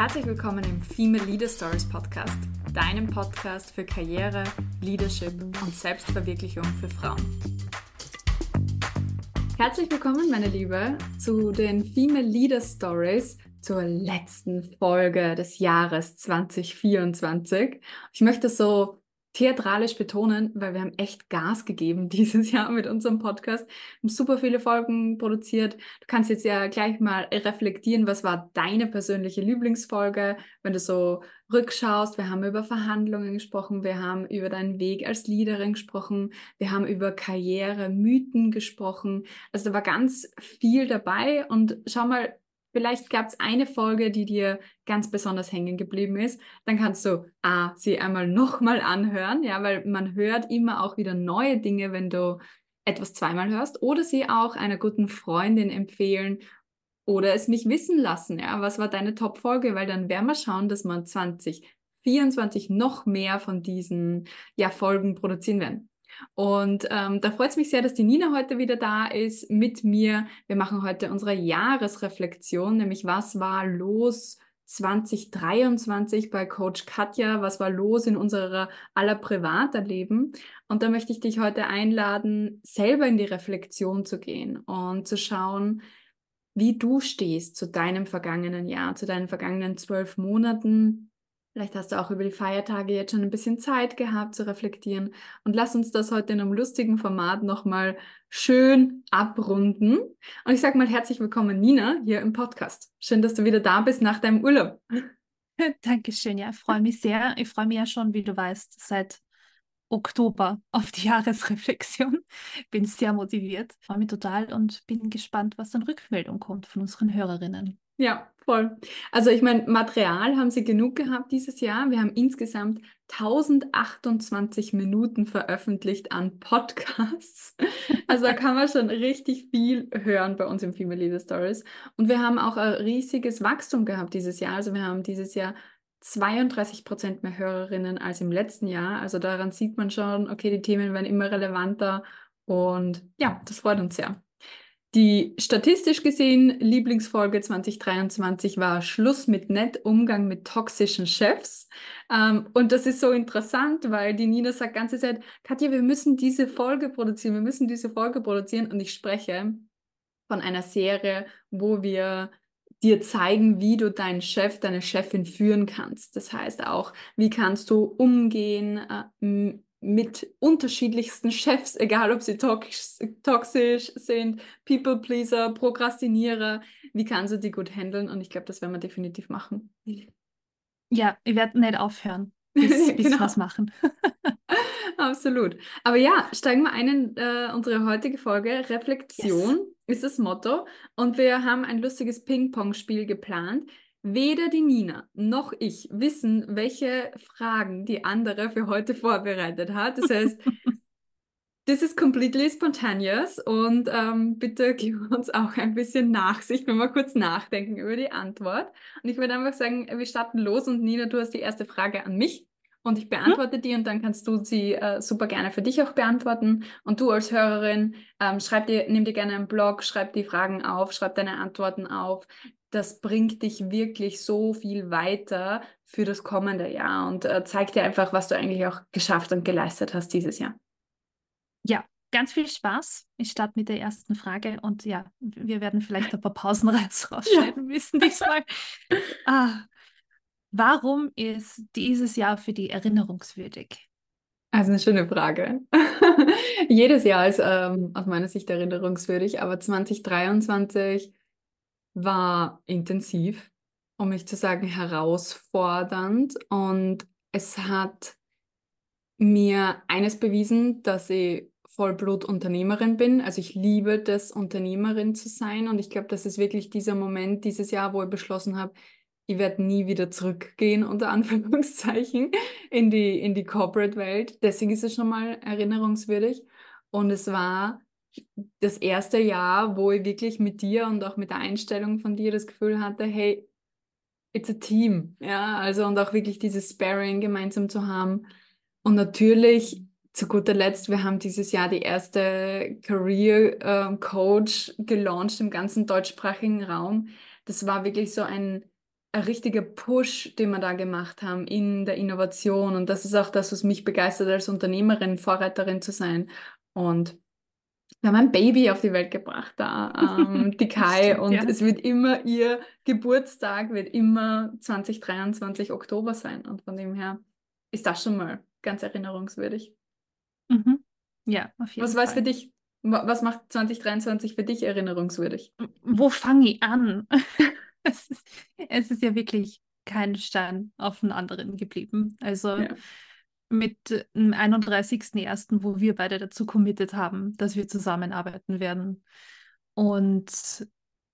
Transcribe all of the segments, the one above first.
Herzlich willkommen im Female Leader Stories Podcast, deinem Podcast für Karriere, Leadership und Selbstverwirklichung für Frauen. Herzlich willkommen, meine Liebe, zu den Female Leader Stories, zur letzten Folge des Jahres 2024. Ich möchte so theatralisch betonen, weil wir haben echt Gas gegeben dieses Jahr mit unserem Podcast. Wir haben super viele Folgen produziert. Du kannst jetzt ja gleich mal reflektieren, was war deine persönliche Lieblingsfolge, wenn du so rückschaust. Wir haben über Verhandlungen gesprochen, wir haben über deinen Weg als Leaderin gesprochen, wir haben über Karriere, Mythen gesprochen. Also da war ganz viel dabei und schau mal, Vielleicht gab es eine Folge, die dir ganz besonders hängen geblieben ist. Dann kannst du A, sie einmal nochmal anhören, ja, weil man hört immer auch wieder neue Dinge, wenn du etwas zweimal hörst. Oder sie auch einer guten Freundin empfehlen oder es mich wissen lassen, ja, was war deine Top-Folge, weil dann werden wir schauen, dass man 2024 noch mehr von diesen ja, Folgen produzieren werden. Und ähm, da freut es mich sehr, dass die Nina heute wieder da ist mit mir. Wir machen heute unsere Jahresreflexion, nämlich was war los 2023 bei Coach Katja, was war los in unserer aller Privaterleben. Und da möchte ich dich heute einladen, selber in die Reflexion zu gehen und zu schauen, wie du stehst zu deinem vergangenen Jahr, zu deinen vergangenen zwölf Monaten, Vielleicht hast du auch über die Feiertage jetzt schon ein bisschen Zeit gehabt zu reflektieren. Und lass uns das heute in einem lustigen Format nochmal schön abrunden. Und ich sage mal herzlich willkommen, Nina, hier im Podcast. Schön, dass du wieder da bist nach deinem Urlaub. Dankeschön, ja, ich freue mich sehr. Ich freue mich ja schon, wie du weißt, seit Oktober auf die Jahresreflexion. Bin sehr motiviert, freue mich total und bin gespannt, was dann Rückmeldung kommt von unseren Hörerinnen. Ja, voll. Also ich meine, Material haben sie genug gehabt dieses Jahr. Wir haben insgesamt 1028 Minuten veröffentlicht an Podcasts. Also da kann man schon richtig viel hören bei uns im Female Leader Stories. Und wir haben auch ein riesiges Wachstum gehabt dieses Jahr. Also wir haben dieses Jahr 32 Prozent mehr Hörerinnen als im letzten Jahr. Also daran sieht man schon, okay, die Themen werden immer relevanter. Und ja, das freut uns sehr. Die statistisch gesehen Lieblingsfolge 2023 war Schluss mit nett, Umgang mit toxischen Chefs. Ähm, und das ist so interessant, weil die Nina sagt ganze Zeit, Katja, wir müssen diese Folge produzieren, wir müssen diese Folge produzieren. Und ich spreche von einer Serie, wo wir dir zeigen, wie du deinen Chef, deine Chefin führen kannst. Das heißt auch, wie kannst du umgehen äh, mit unterschiedlichsten Chefs, egal ob sie toxisch sind, People-Pleaser, Prokrastinierer, wie kannst du die gut handeln? Und ich glaube, das werden wir definitiv machen. Ja, ich werde nicht aufhören, bis, bis genau. was machen. Absolut. Aber ja, steigen wir ein in äh, unsere heutige Folge. Reflexion yes. ist das Motto. Und wir haben ein lustiges Ping-Pong-Spiel geplant. Weder die Nina noch ich wissen, welche Fragen die andere für heute vorbereitet hat. Das heißt, das ist completely spontaneous und ähm, bitte gib uns auch ein bisschen Nachsicht, wenn wir kurz nachdenken über die Antwort. Und ich würde einfach sagen, wir starten los und Nina, du hast die erste Frage an mich und ich beantworte hm? die und dann kannst du sie äh, super gerne für dich auch beantworten. Und du als Hörerin, ähm, schreib dir, nimm dir gerne einen Blog, schreib die Fragen auf, schreib deine Antworten auf das bringt dich wirklich so viel weiter für das kommende Jahr und äh, zeigt dir einfach, was du eigentlich auch geschafft und geleistet hast dieses Jahr. Ja, ganz viel Spaß. Ich starte mit der ersten Frage und ja, wir werden vielleicht ein paar Pausen rausschneiden ja. müssen diesmal. ah, warum ist dieses Jahr für dich erinnerungswürdig? Also eine schöne Frage. Jedes Jahr ist ähm, aus meiner Sicht erinnerungswürdig, aber 2023 war intensiv, um nicht zu sagen herausfordernd. Und es hat mir eines bewiesen, dass ich Vollblut-Unternehmerin bin. Also ich liebe das, Unternehmerin zu sein. Und ich glaube, das ist wirklich dieser Moment dieses Jahr, wo ich beschlossen habe, ich werde nie wieder zurückgehen, unter Anführungszeichen, in die, in die Corporate-Welt. Deswegen ist es schon mal erinnerungswürdig. Und es war das erste Jahr, wo ich wirklich mit dir und auch mit der Einstellung von dir das Gefühl hatte, hey, it's a team. Ja, also und auch wirklich dieses Sparring gemeinsam zu haben. Und natürlich, zu guter Letzt, wir haben dieses Jahr die erste Career äh, Coach gelauncht im ganzen deutschsprachigen Raum. Das war wirklich so ein ein richtiger Push, den wir da gemacht haben in der Innovation. Und das ist auch das, was mich begeistert, als Unternehmerin, Vorreiterin zu sein. Und wir haben ein Baby auf die Welt gebracht da, ähm, die Kai, stimmt, und ja. es wird immer ihr Geburtstag, wird immer 2023 Oktober sein. Und von dem her ist das schon mal ganz erinnerungswürdig. Mhm. Ja, auf jeden was Fall. Was für dich, was macht 2023 für dich erinnerungswürdig? Wo fange ich an? es, ist, es ist ja wirklich kein Stein auf den anderen geblieben. Also ja. Mit dem 31.01., wo wir beide dazu committed haben, dass wir zusammenarbeiten werden. Und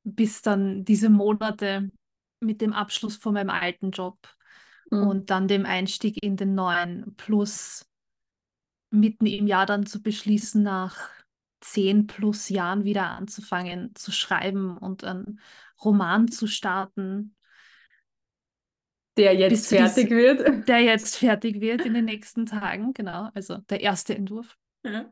bis dann diese Monate mit dem Abschluss von meinem alten Job mhm. und dann dem Einstieg in den neuen, plus mitten im Jahr dann zu beschließen, nach zehn plus Jahren wieder anzufangen zu schreiben und einen Roman zu starten. Der jetzt fertig dies, wird. Der jetzt fertig wird in den nächsten Tagen, genau. Also der erste Entwurf. Ja.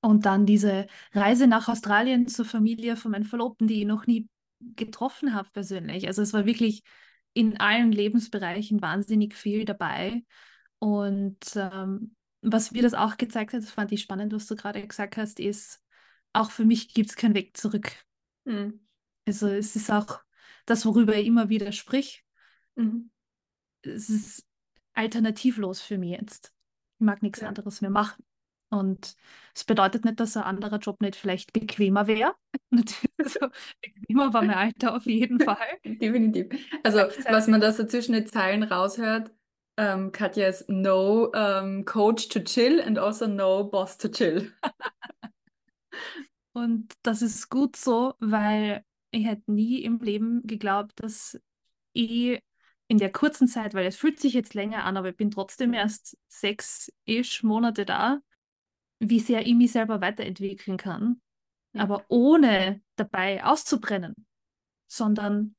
Und dann diese Reise nach Australien zur Familie von meinem Verlobten, die ich noch nie getroffen habe persönlich. Also es war wirklich in allen Lebensbereichen wahnsinnig viel dabei. Und ähm, was mir das auch gezeigt hat, das fand ich spannend, was du gerade gesagt hast, ist, auch für mich gibt es keinen Weg zurück. Mhm. Also es ist auch das, worüber ich immer wieder sprich. Mhm. Es ist alternativlos für mich jetzt. Ich mag nichts ja. anderes mehr machen. Und es bedeutet nicht, dass ein anderer Job nicht vielleicht bequemer wäre. also, bequemer war mein Alter auf jeden Fall. Definitiv. Also, was man da so zwischen den Zeilen raushört, ähm, Katja ist no um, coach to chill and also no boss to chill. Und das ist gut so, weil ich hätte nie im Leben geglaubt, dass ich in der kurzen Zeit, weil es fühlt sich jetzt länger an, aber ich bin trotzdem erst sechs-ish Monate da, wie sehr ich mich selber weiterentwickeln kann. Ja. Aber ohne dabei auszubrennen, sondern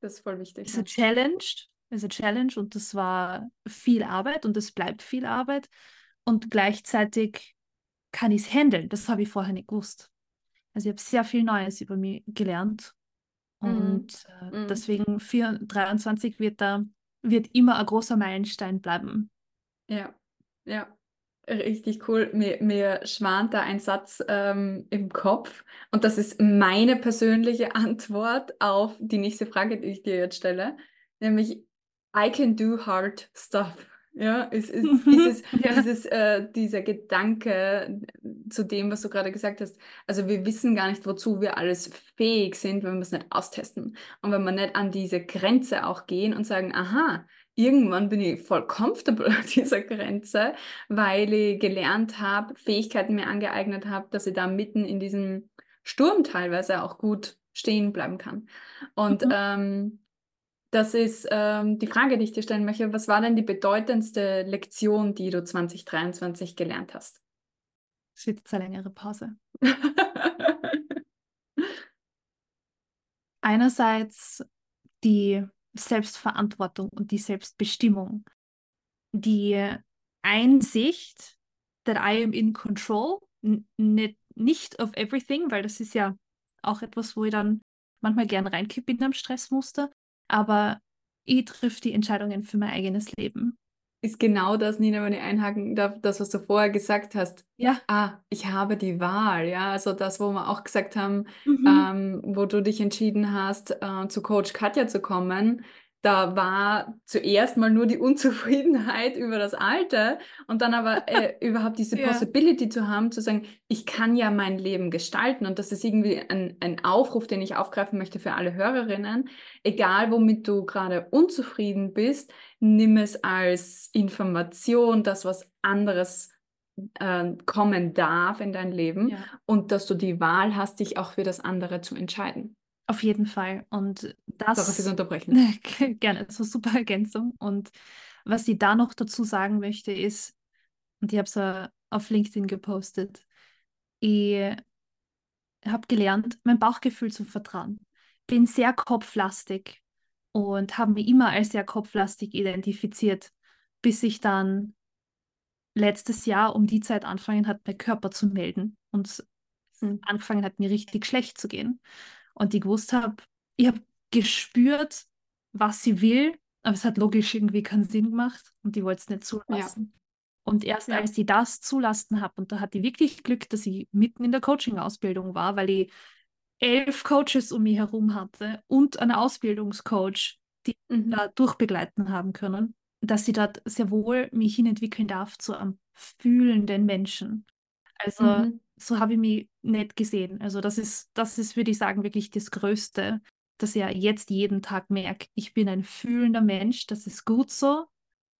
das ist voll wichtig. Es ist eine Challenge, ist eine Challenge und das war viel Arbeit und es bleibt viel Arbeit und gleichzeitig kann ich es handeln. Das habe ich vorher nicht gewusst. Also ich habe sehr viel Neues über mich gelernt. Mhm. Und äh, mhm. deswegen 23 wird da wird immer ein großer Meilenstein bleiben. Ja, ja. Richtig cool. Mir, mir schwant da ein Satz ähm, im Kopf und das ist meine persönliche Antwort auf die nächste Frage, die ich dir jetzt stelle, nämlich I can do hard stuff. Ja, es ist dieses, ja. dieses, äh, dieser Gedanke zu dem, was du gerade gesagt hast. Also wir wissen gar nicht, wozu wir alles fähig sind, wenn wir es nicht austesten. Und wenn wir nicht an diese Grenze auch gehen und sagen, aha, irgendwann bin ich voll comfortable an dieser Grenze, weil ich gelernt habe, Fähigkeiten mir angeeignet habe, dass ich da mitten in diesem Sturm teilweise auch gut stehen bleiben kann. Und mhm. ähm, das ist ähm, die Frage, die ich dir stellen möchte. Was war denn die bedeutendste Lektion, die du 2023 gelernt hast? Es wird jetzt eine längere Pause. Einerseits die Selbstverantwortung und die Selbstbestimmung. Die Einsicht, that I am in control, nicht, nicht of everything, weil das ist ja auch etwas, wo ich dann manchmal gern reinkippe in einem Stressmuster, aber ich triff die Entscheidungen für mein eigenes Leben. Ist genau das, Nina, wenn ich einhaken darf, das, was du vorher gesagt hast. Ja. Ah, ich habe die Wahl, ja. Also das, wo wir auch gesagt haben, mhm. ähm, wo du dich entschieden hast, äh, zu Coach Katja zu kommen, da war zuerst mal nur die Unzufriedenheit über das Alte und dann aber äh, überhaupt diese ja. Possibility zu haben, zu sagen, ich kann ja mein Leben gestalten. Und das ist irgendwie ein, ein Aufruf, den ich aufgreifen möchte für alle Hörerinnen. Egal, womit du gerade unzufrieden bist, nimm es als Information, das was anderes äh, kommen darf in dein Leben ja. und dass du die Wahl hast, dich auch für das andere zu entscheiden. Auf jeden Fall. Und das. Sorry fürs Unterbrechen. Gerne, so super Ergänzung. Und was ich da noch dazu sagen möchte, ist, und ich habe es uh, auf LinkedIn gepostet, ich habe gelernt, mein Bauchgefühl zu vertrauen. Bin sehr kopflastig und habe mich immer als sehr kopflastig identifiziert, bis ich dann letztes Jahr um die Zeit anfangen hat, mein Körper zu melden und hm. angefangen hat, mir richtig schlecht zu gehen und ich gewusst habe, ich habe gespürt, was sie will, aber es hat logisch irgendwie keinen Sinn gemacht und die wollte es nicht zulassen. Ja. Und erst ja. als ich das zulassen habe, und da hat die wirklich Glück, dass ich mitten in der Coaching-Ausbildung war, weil ich elf Coaches um mich herum hatte und einen Ausbildungscoach, die mhm. da durchbegleiten haben können, dass sie dort sehr wohl mich hinentwickeln darf zu einem fühlenden Menschen. Also mhm. so habe ich mich nicht gesehen. Also das ist, das ist, würde ich sagen, wirklich das Größte, dass ich jetzt jeden Tag merke, ich bin ein fühlender Mensch, das ist gut so.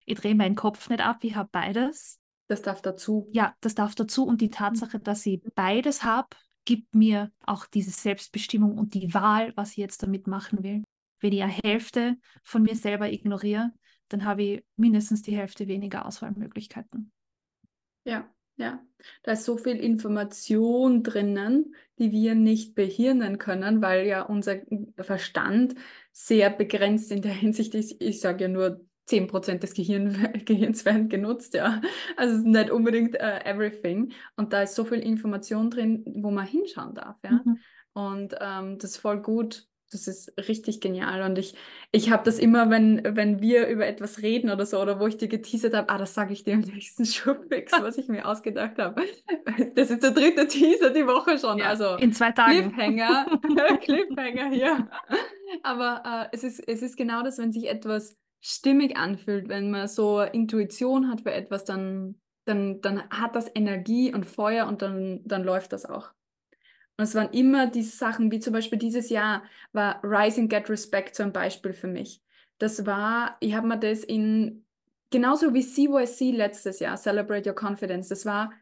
Ich drehe meinen Kopf nicht ab, ich habe beides. Das darf dazu. Ja, das darf dazu. Und die mhm. Tatsache, dass ich beides habe, gibt mir auch diese Selbstbestimmung und die Wahl, was ich jetzt damit machen will. Wenn ich eine Hälfte von mir selber ignoriere, dann habe ich mindestens die Hälfte weniger Auswahlmöglichkeiten. Ja, ja. Da ist so viel Information drinnen, die wir nicht behirnen können, weil ja unser Verstand sehr begrenzt in der Hinsicht ist. Ich sage ja nur 10% des Gehirn, Gehirns werden genutzt, ja. Also nicht unbedingt uh, everything. Und da ist so viel Information drin, wo man hinschauen darf, ja. Mhm. Und ähm, das ist voll gut. Das ist richtig genial. Und ich, ich habe das immer, wenn, wenn wir über etwas reden oder so, oder wo ich dir geteasert habe, ah, das sage ich dir im nächsten Schubfix, was ich mir ausgedacht habe. Das ist der dritte Teaser die Woche schon. Ja, also in zwei Tagen. Cliffhanger, Cliffhanger hier. Aber äh, es, ist, es ist genau das, wenn sich etwas stimmig anfühlt, wenn man so Intuition hat für etwas, dann, dann, dann hat das Energie und Feuer und dann, dann läuft das auch. Und es waren immer diese Sachen, wie zum Beispiel dieses Jahr war Rising Get Respect so ein Beispiel für mich. Das war, ich habe mir das in, genauso wie CYC letztes Jahr, Celebrate Your Confidence, das war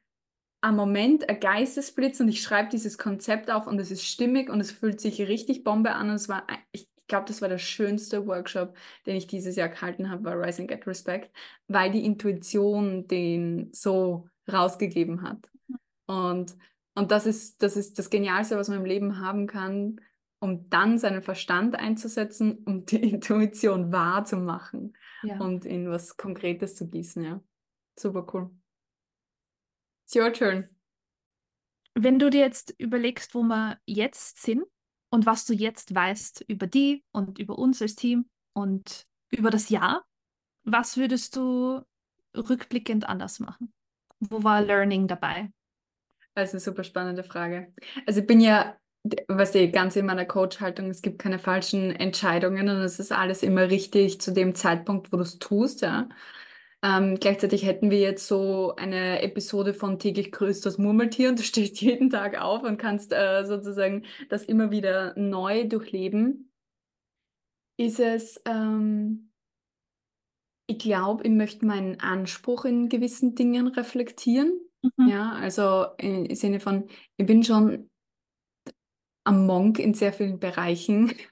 ein Moment, ein Geistesblitz und ich schreibe dieses Konzept auf und es ist stimmig und es fühlt sich richtig Bombe an und es war, ich, glaube, das war der schönste Workshop, den ich dieses Jahr gehalten habe, war Rise and Get Respect, weil die Intuition den so rausgegeben hat. Und, und das, ist, das ist das Genialste, was man im Leben haben kann, um dann seinen Verstand einzusetzen, um die Intuition wahrzumachen ja. und in was Konkretes zu gießen. Ja. Super cool. It's your turn. Wenn du dir jetzt überlegst, wo wir jetzt sind, und was du jetzt weißt über die und über uns als Team und über das Jahr, was würdest du rückblickend anders machen? Wo war Learning dabei? Das ist eine super spannende Frage. Also ich bin ja, was ich ganz in meiner Coach-Haltung, es gibt keine falschen Entscheidungen und es ist alles immer richtig zu dem Zeitpunkt, wo du es tust, ja. Ähm, gleichzeitig hätten wir jetzt so eine Episode von täglich grüßt das Murmeltier und du stehst jeden Tag auf und kannst äh, sozusagen das immer wieder neu durchleben. Ist es, ähm, ich glaube, ich möchte meinen Anspruch in gewissen Dingen reflektieren. Mhm. Ja, also im Sinne von, ich bin schon am Monk in sehr vielen Bereichen.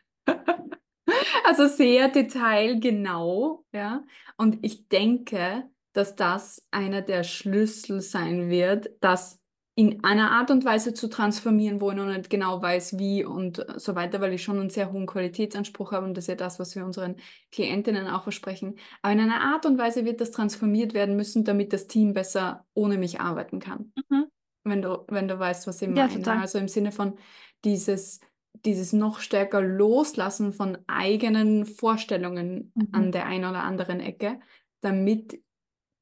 Also sehr detailgenau, ja. Und ich denke, dass das einer der Schlüssel sein wird, das in einer Art und Weise zu transformieren, wo ich noch nicht genau weiß, wie und so weiter, weil ich schon einen sehr hohen Qualitätsanspruch habe und das ist ja das, was wir unseren Klientinnen auch versprechen. Aber in einer Art und Weise wird das transformiert werden müssen, damit das Team besser ohne mich arbeiten kann. Mhm. Wenn du, wenn du weißt, was ich meine. Ja, also im Sinne von dieses dieses noch stärker Loslassen von eigenen Vorstellungen mhm. an der einen oder anderen Ecke, damit,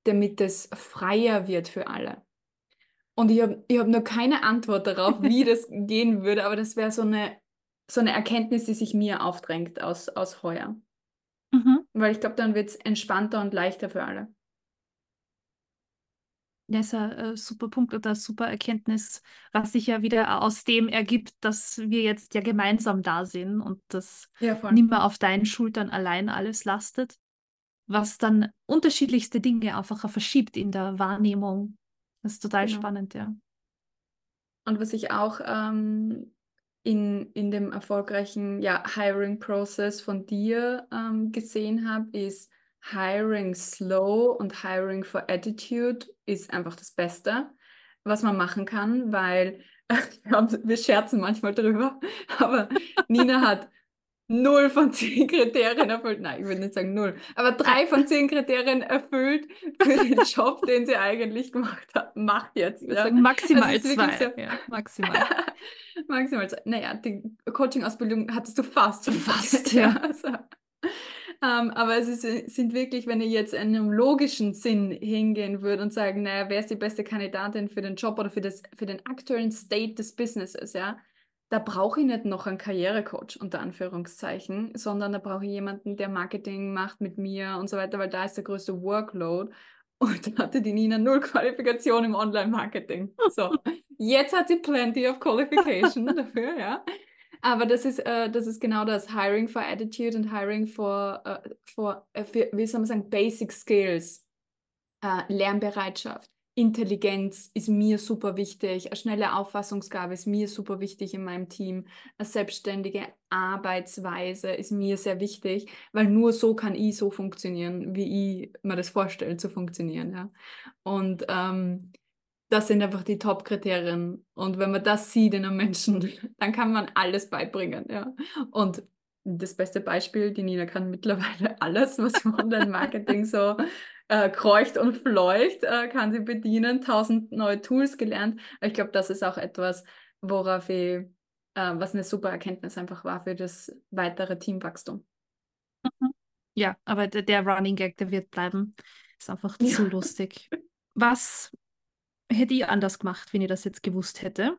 damit es freier wird für alle. Und ich habe ich hab noch keine Antwort darauf, wie das gehen würde, aber das wäre so eine, so eine Erkenntnis, die sich mir aufdrängt aus, aus heuer. Mhm. Weil ich glaube, dann wird es entspannter und leichter für alle. Das ist ein äh, super Punkt oder eine super Erkenntnis, was sich ja wieder aus dem ergibt, dass wir jetzt ja gemeinsam da sind und das ja, nicht mehr auf deinen Schultern allein alles lastet, was dann unterschiedlichste Dinge einfach verschiebt in der Wahrnehmung. Das ist total genau. spannend, ja. Und was ich auch ähm, in, in dem erfolgreichen ja, Hiring-Prozess von dir ähm, gesehen habe, ist, Hiring slow und Hiring for Attitude ist einfach das Beste, was man machen kann, weil wir scherzen manchmal drüber, aber Nina hat null von zehn Kriterien erfüllt. Nein, ich würde nicht sagen null, aber drei von zehn Kriterien erfüllt für den Job, den sie eigentlich gemacht hat. Macht jetzt. Ja. maximal also zwei. So, ja, maximal. maximal zwei. Naja, die Coaching-Ausbildung hattest du fast. Fast, ja. Also, ähm, aber es ist, sind wirklich, wenn ich jetzt in einem logischen Sinn hingehen würde und sagen, naja, wer ist die beste Kandidatin für den Job oder für, das, für den aktuellen State des Businesses, ja, da brauche ich nicht noch einen Karrierecoach unter Anführungszeichen, sondern da brauche ich jemanden, der Marketing macht mit mir und so weiter, weil da ist der größte Workload. Und da hatte die Nina null Qualifikation im Online-Marketing. So, jetzt hat sie plenty of qualification dafür, ja. Aber das ist, äh, das ist genau das, Hiring for Attitude und Hiring for, äh, for äh, für, wie soll man sagen, Basic Skills, äh, Lernbereitschaft. Intelligenz ist mir super wichtig, eine schnelle Auffassungsgabe ist mir super wichtig in meinem Team, eine selbstständige Arbeitsweise ist mir sehr wichtig, weil nur so kann ich so funktionieren, wie ich mir das vorstelle zu funktionieren. Ja? Und ähm, das sind einfach die Top-Kriterien. Und wenn man das sieht in einem Menschen, dann kann man alles beibringen. Ja? Und das beste Beispiel, die Nina kann mittlerweile alles, was im Online-Marketing so äh, kreucht und fleucht, äh, kann sie bedienen, tausend neue Tools gelernt. Ich glaube, das ist auch etwas, worauf ich, äh, was eine super Erkenntnis einfach war für das weitere Teamwachstum. Mhm. Ja, aber der, der Running Gag, der wird bleiben. Ist einfach ja. zu lustig. Was hätte ich anders gemacht, wenn ich das jetzt gewusst hätte?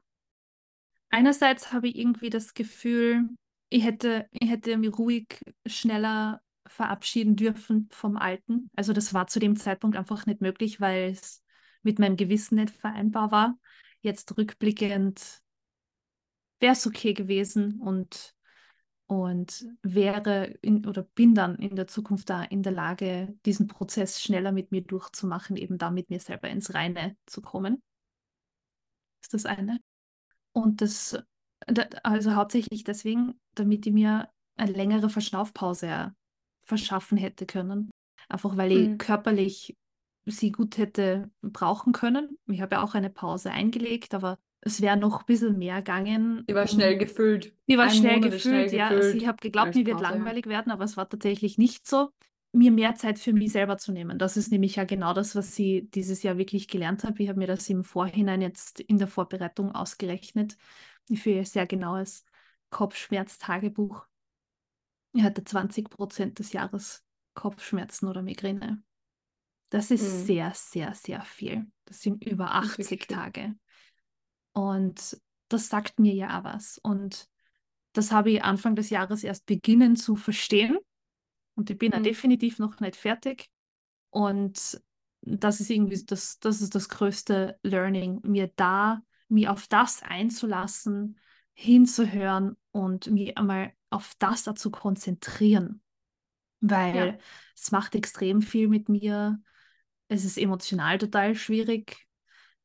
Einerseits habe ich irgendwie das Gefühl, ich hätte, ich hätte mich ruhig schneller verabschieden dürfen vom Alten. Also das war zu dem Zeitpunkt einfach nicht möglich, weil es mit meinem Gewissen nicht vereinbar war. Jetzt rückblickend wäre es okay gewesen und, und wäre in, oder bin dann in der Zukunft da in der Lage, diesen Prozess schneller mit mir durchzumachen, eben da mit mir selber ins Reine zu kommen. ist das eine. Und das, also hauptsächlich deswegen, damit ich mir eine längere Verschnaufpause verschaffen hätte können. Einfach weil ich mhm. körperlich sie gut hätte brauchen können. Ich habe ja auch eine Pause eingelegt, aber es wäre noch ein bisschen mehr gegangen. Die war schnell gefüllt. Die war schnell gefüllt, schnell ja. Gefüllt also ich habe geglaubt, mir wird langweilig ja. werden, aber es war tatsächlich nicht so. Mir mehr Zeit für mich selber zu nehmen. Das ist nämlich ja genau das, was sie dieses Jahr wirklich gelernt habe. Ich habe mir das im Vorhinein jetzt in der Vorbereitung ausgerechnet. Ich führe sehr genaues Kopfschmerz-Tagebuch ich hatte 20 Prozent des Jahres Kopfschmerzen oder Migräne. Das ist mhm. sehr, sehr, sehr viel. Das sind über 80 Tage. Und das sagt mir ja auch was. Und das habe ich Anfang des Jahres erst beginnen zu verstehen. Und ich bin mhm. ja definitiv noch nicht fertig. Und das ist irgendwie das, das ist das größte Learning, mir da, mir auf das einzulassen, hinzuhören und mir einmal auf das dazu konzentrieren, weil ja. es macht extrem viel mit mir. Es ist emotional total schwierig,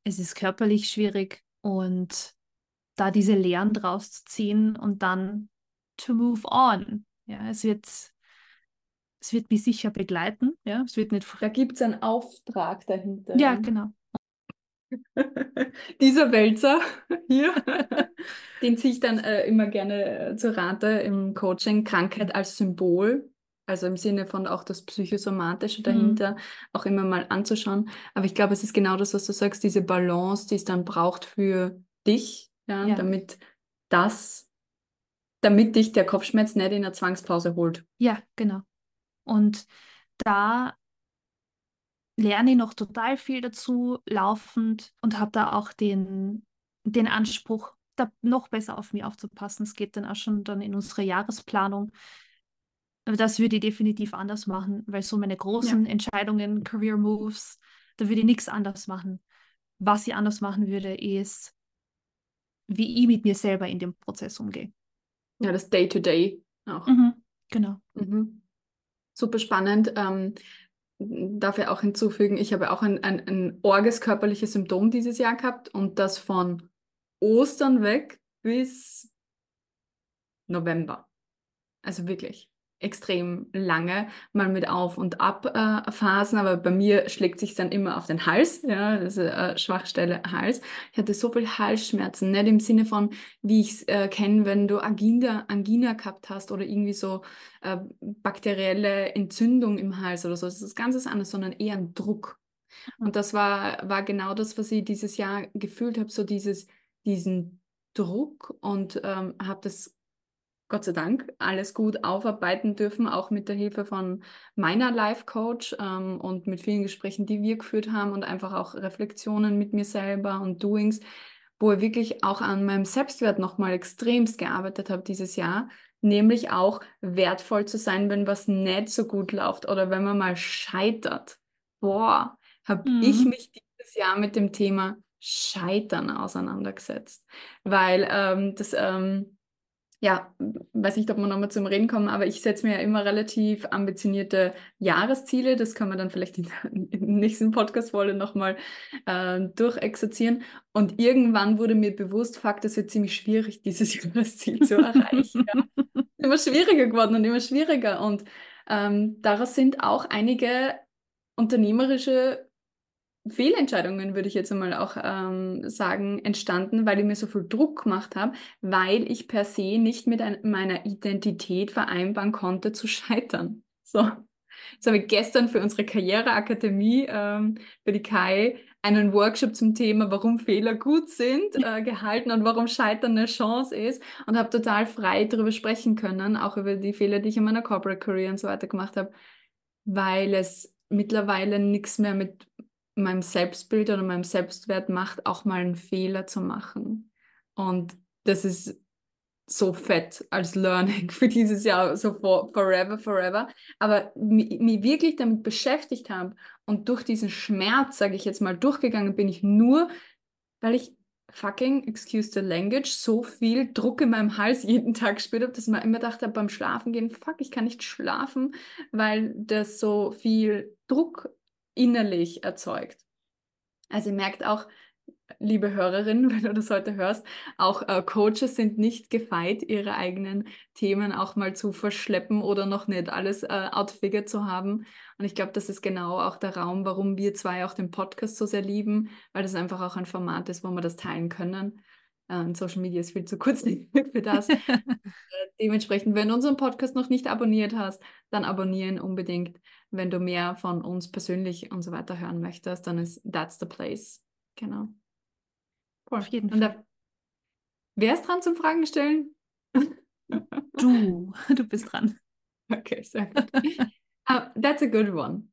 es ist körperlich schwierig und da diese Lehren draus zu ziehen und dann to move on. Ja, es wird, es wird mich sicher begleiten. Ja, es wird nicht. Da gibt es einen Auftrag dahinter. Ja, genau. Dieser Wälzer hier, den ziehe ich dann äh, immer gerne äh, zur Rate im Coaching, Krankheit als Symbol, also im Sinne von auch das Psychosomatische mhm. dahinter, mhm. auch immer mal anzuschauen. Aber ich glaube, es ist genau das, was du sagst, diese Balance, die es dann braucht für dich, ja, ja. damit das, damit dich der Kopfschmerz nicht in der Zwangspause holt. Ja, genau. Und da lerne ich noch total viel dazu laufend und habe da auch den, den Anspruch, da noch besser auf mich aufzupassen. Es geht dann auch schon dann in unsere Jahresplanung. Aber das würde ich definitiv anders machen, weil so meine großen ja. Entscheidungen, Career Moves, da würde ich nichts anders machen. Was ich anders machen würde, ist, wie ich mit mir selber in dem Prozess umgehe. Ja, das Day-to-Day -Day auch. Mhm, genau. Mhm. Super spannend. Ähm, darf ja auch hinzufügen, ich habe auch ein, ein, ein orges körperliches Symptom dieses Jahr gehabt und das von Ostern weg bis November. Also wirklich extrem lange, mal mit Auf- und Ab-Phasen, aber bei mir schlägt sich dann immer auf den Hals, ja, also äh, Schwachstelle Hals. Ich hatte so viel Halsschmerzen, nicht im Sinne von, wie ich es äh, kenne, wenn du Angina, Angina gehabt hast oder irgendwie so äh, bakterielle Entzündung im Hals oder so. Das ist ganz anderes, sondern eher ein Druck. Mhm. Und das war, war genau das, was ich dieses Jahr gefühlt habe, so dieses, diesen Druck und ähm, habe das Gott sei Dank alles gut aufarbeiten dürfen, auch mit der Hilfe von meiner Life Coach ähm, und mit vielen Gesprächen, die wir geführt haben und einfach auch Reflexionen mit mir selber und Doings, wo ich wirklich auch an meinem Selbstwert nochmal extremst gearbeitet habe dieses Jahr, nämlich auch wertvoll zu sein, wenn was nicht so gut läuft oder wenn man mal scheitert. Boah, habe mhm. ich mich dieses Jahr mit dem Thema Scheitern auseinandergesetzt, weil ähm, das ähm, ja, weiß nicht, ob wir nochmal zum Reden kommen, aber ich setze mir ja immer relativ ambitionierte Jahresziele. Das kann man dann vielleicht in der, nächsten Podcast-Folge nochmal äh, durchexerzieren. Und irgendwann wurde mir bewusst, fuck, das wird ziemlich schwierig, dieses Jahresziel zu erreichen. ja. Immer schwieriger geworden und immer schwieriger. Und ähm, daraus sind auch einige unternehmerische Fehlentscheidungen, würde ich jetzt einmal auch ähm, sagen, entstanden, weil ich mir so viel Druck gemacht habe, weil ich per se nicht mit ein, meiner Identität vereinbaren konnte zu scheitern. So. Jetzt habe ich gestern für unsere Karriereakademie, ähm, für die Kai, einen Workshop zum Thema, warum Fehler gut sind, äh, gehalten und warum Scheitern eine Chance ist und habe total frei darüber sprechen können, auch über die Fehler, die ich in meiner Corporate Career und so weiter gemacht habe, weil es mittlerweile nichts mehr mit meinem Selbstbild oder meinem Selbstwert macht, auch mal einen Fehler zu machen. Und das ist so fett als Learning für dieses Jahr, so for, forever, forever. Aber mich wirklich damit beschäftigt habe und durch diesen Schmerz, sage ich jetzt mal, durchgegangen bin ich nur, weil ich fucking, excuse the language, so viel Druck in meinem Hals jeden Tag gespürt habe, dass man immer dachte beim Schlafen gehen, fuck, ich kann nicht schlafen, weil das so viel Druck innerlich erzeugt. Also ihr merkt auch, liebe Hörerin, wenn du das heute hörst, auch äh, Coaches sind nicht gefeit, ihre eigenen Themen auch mal zu verschleppen oder noch nicht alles äh, outfigured zu haben. Und ich glaube, das ist genau auch der Raum, warum wir zwei auch den Podcast so sehr lieben, weil das einfach auch ein Format ist, wo wir das teilen können. Äh, Social Media ist viel zu kurz für das. Äh, dementsprechend, wenn du unseren Podcast noch nicht abonniert hast, dann abonnieren unbedingt. Wenn du mehr von uns persönlich und so weiter hören möchtest, dann ist that's the place. Genau. Cool. Auf jeden Fall. Da, wer ist dran zum Fragen stellen? Du, du bist dran. Okay, sehr gut. uh, that's a good one.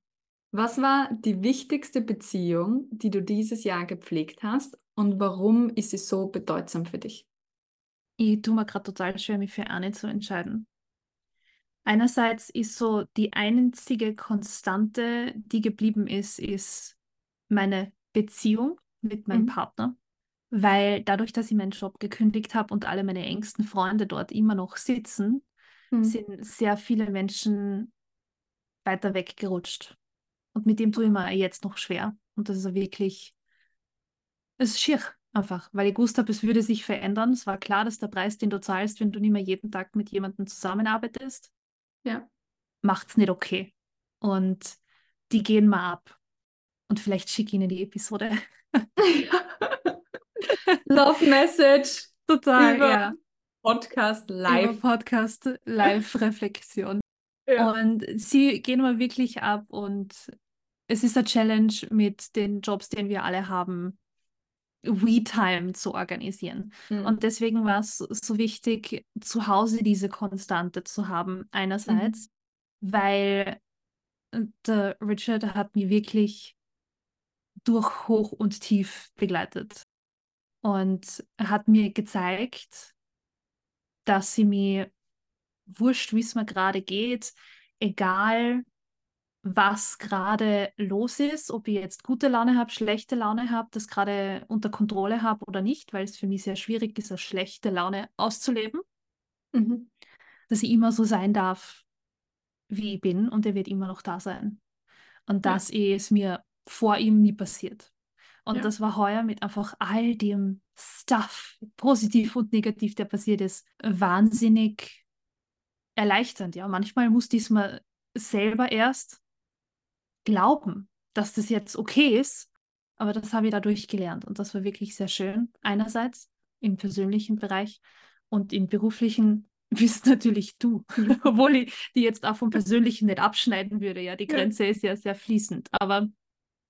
Was war die wichtigste Beziehung, die du dieses Jahr gepflegt hast und warum ist sie so bedeutsam für dich? Ich tue mir gerade total schwer, mich für eine zu entscheiden. Einerseits ist so die einzige Konstante, die geblieben ist, ist meine Beziehung mit meinem mhm. Partner. Weil dadurch, dass ich meinen Job gekündigt habe und alle meine engsten Freunde dort immer noch sitzen, mhm. sind sehr viele Menschen weiter weggerutscht. Und mit dem tue ich mir jetzt noch schwer. Und das ist wirklich, es ist schier einfach, weil ich gewusst habe, es würde sich verändern. Es war klar, dass der Preis, den du zahlst, wenn du nicht mehr jeden Tag mit jemandem zusammenarbeitest, ja. macht es nicht okay. Und die gehen mal ab. Und vielleicht schicke ich ihnen die Episode. Love Message. Total, Über ja. Podcast live. Über Podcast live Reflexion. Ja. Und sie gehen mal wirklich ab und es ist eine Challenge mit den Jobs, den wir alle haben, We-Time zu organisieren. Mhm. Und deswegen war es so wichtig, zu Hause diese Konstante zu haben, einerseits, mhm. weil der Richard hat mich wirklich durch hoch und tief begleitet und hat mir gezeigt, dass sie mir wurscht, wie es mir gerade geht, egal was gerade los ist, ob ich jetzt gute Laune habe, schlechte Laune habe, das gerade unter Kontrolle habe oder nicht, weil es für mich sehr schwierig ist, eine schlechte Laune auszuleben. Mhm. Dass ich immer so sein darf, wie ich bin und er wird immer noch da sein. Und ja. dass es mir vor ihm nie passiert. Und ja. das war heuer mit einfach all dem Stuff, positiv und negativ, der passiert ist, wahnsinnig erleichternd. Ja, manchmal musste ich es mal selber erst glauben, dass das jetzt okay ist. Aber das habe ich dadurch gelernt und das war wirklich sehr schön. Einerseits im persönlichen Bereich und im beruflichen bist natürlich du, obwohl ich die jetzt auch vom Persönlichen nicht abschneiden würde. Ja, die Grenze ist ja sehr fließend. Aber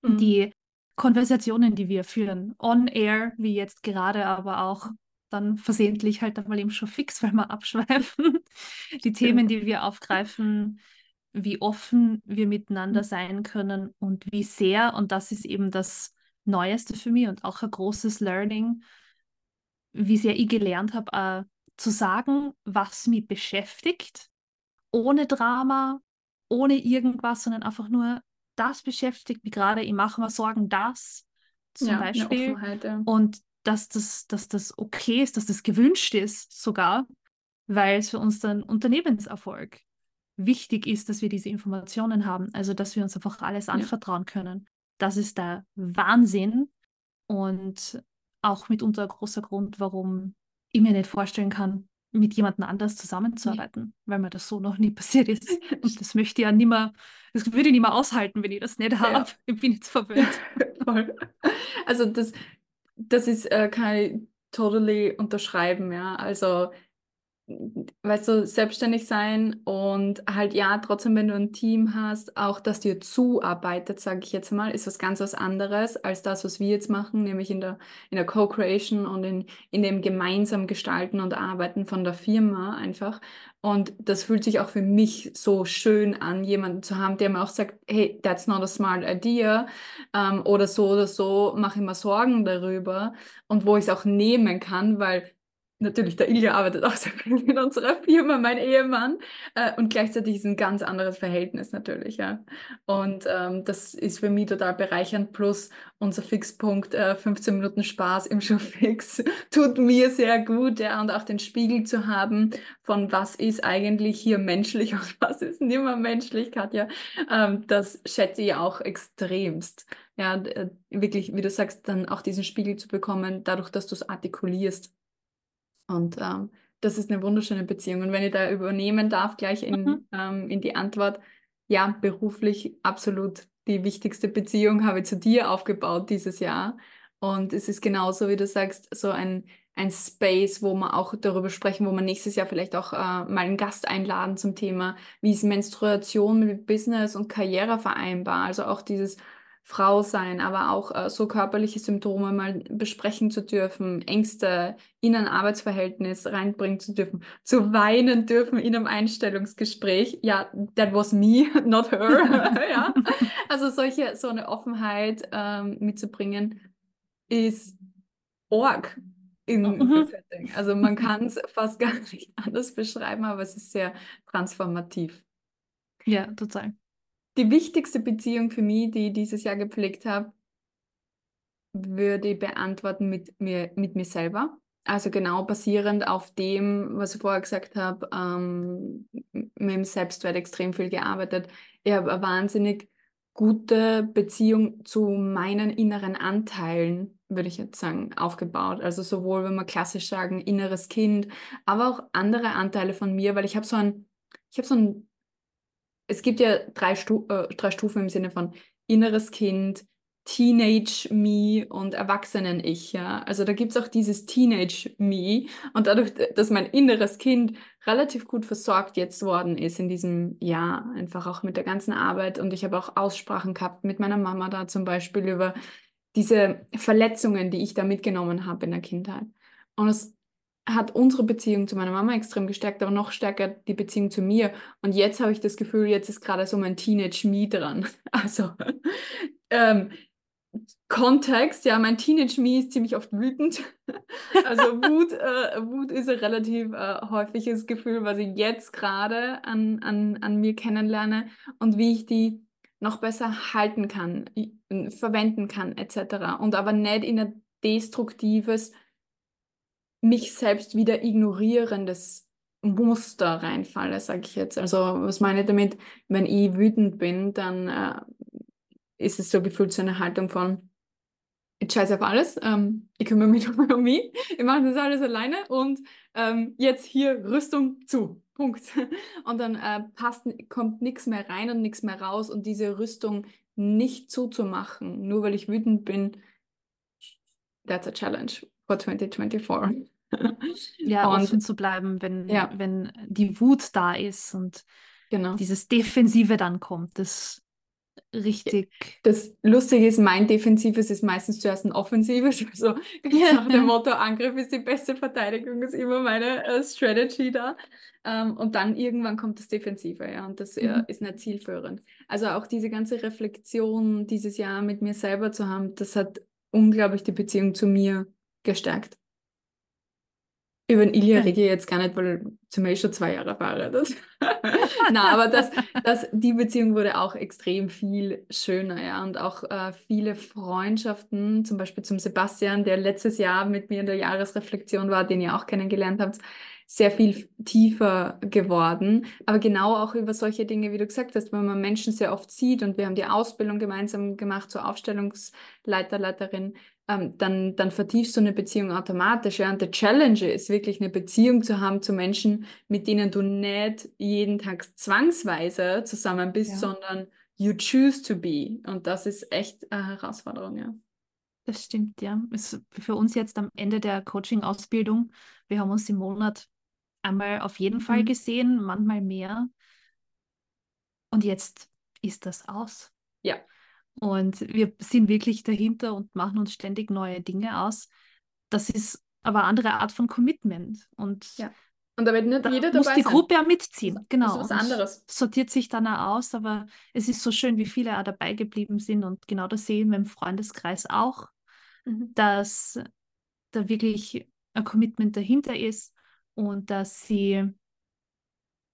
mhm. die Konversationen, die wir führen, on air, wie jetzt gerade, aber auch dann versehentlich halt einmal eben schon fix, weil wir abschweifen. Die Themen, die wir aufgreifen, wie offen wir miteinander sein können und wie sehr, und das ist eben das Neueste für mich und auch ein großes Learning, wie sehr ich gelernt habe, äh, zu sagen, was mich beschäftigt, ohne Drama, ohne irgendwas, sondern einfach nur, das beschäftigt mich gerade, ich mache mir Sorgen, das zum Ja, Beispiel. Ja. Und dass das, dass das okay ist, dass das gewünscht ist sogar, weil es für unseren Unternehmenserfolg wichtig ist, dass wir diese Informationen haben, also dass wir uns einfach alles anvertrauen können. Das ist der Wahnsinn und auch mitunter ein großer Grund, warum ich mir nicht vorstellen kann, mit jemandem anders zusammenzuarbeiten, weil mir das so noch nie passiert ist. Und das möchte ich ja nimmer, das würde ich nicht mehr aushalten, wenn ich das nicht habe. Ja. Ich bin jetzt verwöhnt. Voll. Also das, das ist, äh, kann ich totally unterschreiben, ja. Also, weißt du, selbstständig sein und halt ja, trotzdem, wenn du ein Team hast, auch das dir zuarbeitet, sage ich jetzt mal, ist was ganz was anderes als das, was wir jetzt machen, nämlich in der, in der Co-Creation und in, in dem gemeinsam Gestalten und Arbeiten von der Firma einfach. Und das fühlt sich auch für mich so schön an, jemanden zu haben, der mir auch sagt, hey, that's not a smart idea ähm, oder so oder so, mache ich mir Sorgen darüber und wo ich es auch nehmen kann, weil natürlich, der Ilja arbeitet auch sehr viel in unserer Firma, mein Ehemann, äh, und gleichzeitig ist ein ganz anderes Verhältnis natürlich, ja. Und ähm, das ist für mich total bereichernd, plus unser Fixpunkt, äh, 15 Minuten Spaß im Showfix, tut mir sehr gut, ja, und auch den Spiegel zu haben, von was ist eigentlich hier menschlich und was ist nicht mehr menschlich, Katja, ähm, das schätze ich auch extremst. Ja, äh, wirklich, wie du sagst, dann auch diesen Spiegel zu bekommen, dadurch, dass du es artikulierst. Und ähm, das ist eine wunderschöne Beziehung. Und wenn ich da übernehmen darf, gleich in, Mhm. ähm, in die Antwort, ja, beruflich absolut die wichtigste Beziehung habe ich zu dir aufgebaut dieses Jahr. Und es ist genauso, wie du sagst, so ein, ein Space, wo wir auch darüber sprechen, wo wir nächstes Jahr vielleicht auch äh, mal einen Gast einladen zum Thema, wie ist Menstruation mit Business und Karriere vereinbar. Also auch dieses Frau sein, aber auch äh, so körperliche Symptome mal besprechen zu dürfen, Ängste in ein Arbeitsverhältnis reinbringen zu dürfen, zu weinen dürfen in einem Einstellungsgespräch. Ja, that was me, not her. ja. Also solche, so eine Offenheit ähm, mitzubringen, ist org in Mhm. dem Setting. Also man kann es fast gar nicht anders beschreiben, aber es ist sehr transformativ. Ja, total. Die wichtigste Beziehung für mich, die ich dieses Jahr gepflegt habe, würde ich beantworten mit mir, mit mir selber. Also genau basierend auf dem, was ich vorher gesagt habe, ähm, mit dem Selbstwert extrem viel gearbeitet. Ich habe eine wahnsinnig gute Beziehung zu meinen inneren Anteilen, würde ich jetzt sagen, aufgebaut. Also sowohl, wenn wir klassisch sagen, inneres Kind, aber auch andere Anteile von mir, weil ich habe so ein, ich habe so ein es gibt ja drei, Stu äh, drei Stufen im Sinne von inneres Kind, Teenage Me und Erwachsenen-Ich. Ja? Also da gibt es auch dieses Teenage Me. Und dadurch, dass mein inneres Kind relativ gut versorgt jetzt worden ist in diesem Jahr, einfach auch mit der ganzen Arbeit. Und ich habe auch Aussprachen gehabt mit meiner Mama da zum Beispiel über diese Verletzungen, die ich da mitgenommen habe in der Kindheit. Und es hat unsere Beziehung zu meiner Mama extrem gestärkt, aber noch stärker die Beziehung zu mir. Und jetzt habe ich das Gefühl, jetzt ist gerade so mein Teenage Me dran. Also ähm, Kontext, ja, mein Teenage Me ist ziemlich oft wütend. Also Wut, äh, Wut ist ein relativ äh, häufiges Gefühl, was ich jetzt gerade an, an, an mir kennenlerne und wie ich die noch besser halten kann, verwenden kann, etc. Und aber nicht in ein destruktives, mich selbst wieder ignorierendes Muster reinfalle, sage ich jetzt. Also was meine ich damit? Wenn ich wütend bin, dann äh, ist es so gefühlt so eine Haltung von, ich scheiße auf alles, ähm, ich kümmere mich um mich, ich mache das alles alleine und ähm, jetzt hier Rüstung zu. Punkt. Und dann äh, passt, kommt nichts mehr rein und nichts mehr raus und diese Rüstung nicht zuzumachen, nur weil ich wütend bin, that's a challenge for 2024. Ja, Und- offen zu bleiben, wenn, Ja. wenn die Wut da ist und Genau. dieses Defensive dann kommt. Das richtig. Das Lustige ist, mein Defensives ist meistens zuerst ein Offensives. Also ganz nach dem Motto, Angriff ist die beste Verteidigung, ist immer meine äh, Strategy da. Ähm, und dann irgendwann kommt das Defensive, ja, und das äh, Mhm. ist nicht zielführend. Also auch diese ganze Reflexion dieses Jahr mit mir selber zu haben, das hat unglaublich die Beziehung zu mir gestärkt. Über den Ilja Ja. rede ich jetzt gar nicht, weil zum Beispiel schon zwei Jahre fahre. Das Na, aber das, das, die Beziehung wurde auch extrem viel schöner, ja. Und auch äh, viele Freundschaften, zum Beispiel zum Sebastian, der letztes Jahr mit mir in der Jahresreflexion war, den ihr auch kennengelernt habt, sehr viel tiefer geworden. Aber genau auch über solche Dinge, wie du gesagt hast, wenn man Menschen sehr oft sieht und wir haben die Ausbildung gemeinsam gemacht zur Aufstellungsleiter, Leiterin, ähm, dann, dann vertiefst du eine Beziehung automatisch. Ja? Und der Challenge ist wirklich eine Beziehung zu haben zu Menschen, mit denen du nicht jeden Tag zwangsweise zusammen bist, Ja. sondern you choose to be. Und das ist echt eine Herausforderung, ja. Das stimmt, ja. Ist für uns jetzt am Ende der Coaching-Ausbildung, wir haben uns im Monat einmal auf jeden Fall Mhm. gesehen, manchmal mehr. Und jetzt ist das aus. Ja. Und wir sind wirklich dahinter und machen uns ständig neue Dinge aus. Das ist aber eine andere Art von Commitment. Und Ja. Und da wird nicht da jeder muss dabei die sein. Gruppe ja mitziehen. Genau. Das ist was anderes. sortiert sich dann auch aus, aber es ist so schön, wie viele auch dabei geblieben sind. Und genau das sehen wir im Freundeskreis auch, Mhm. dass da wirklich ein Commitment dahinter ist und dass sie,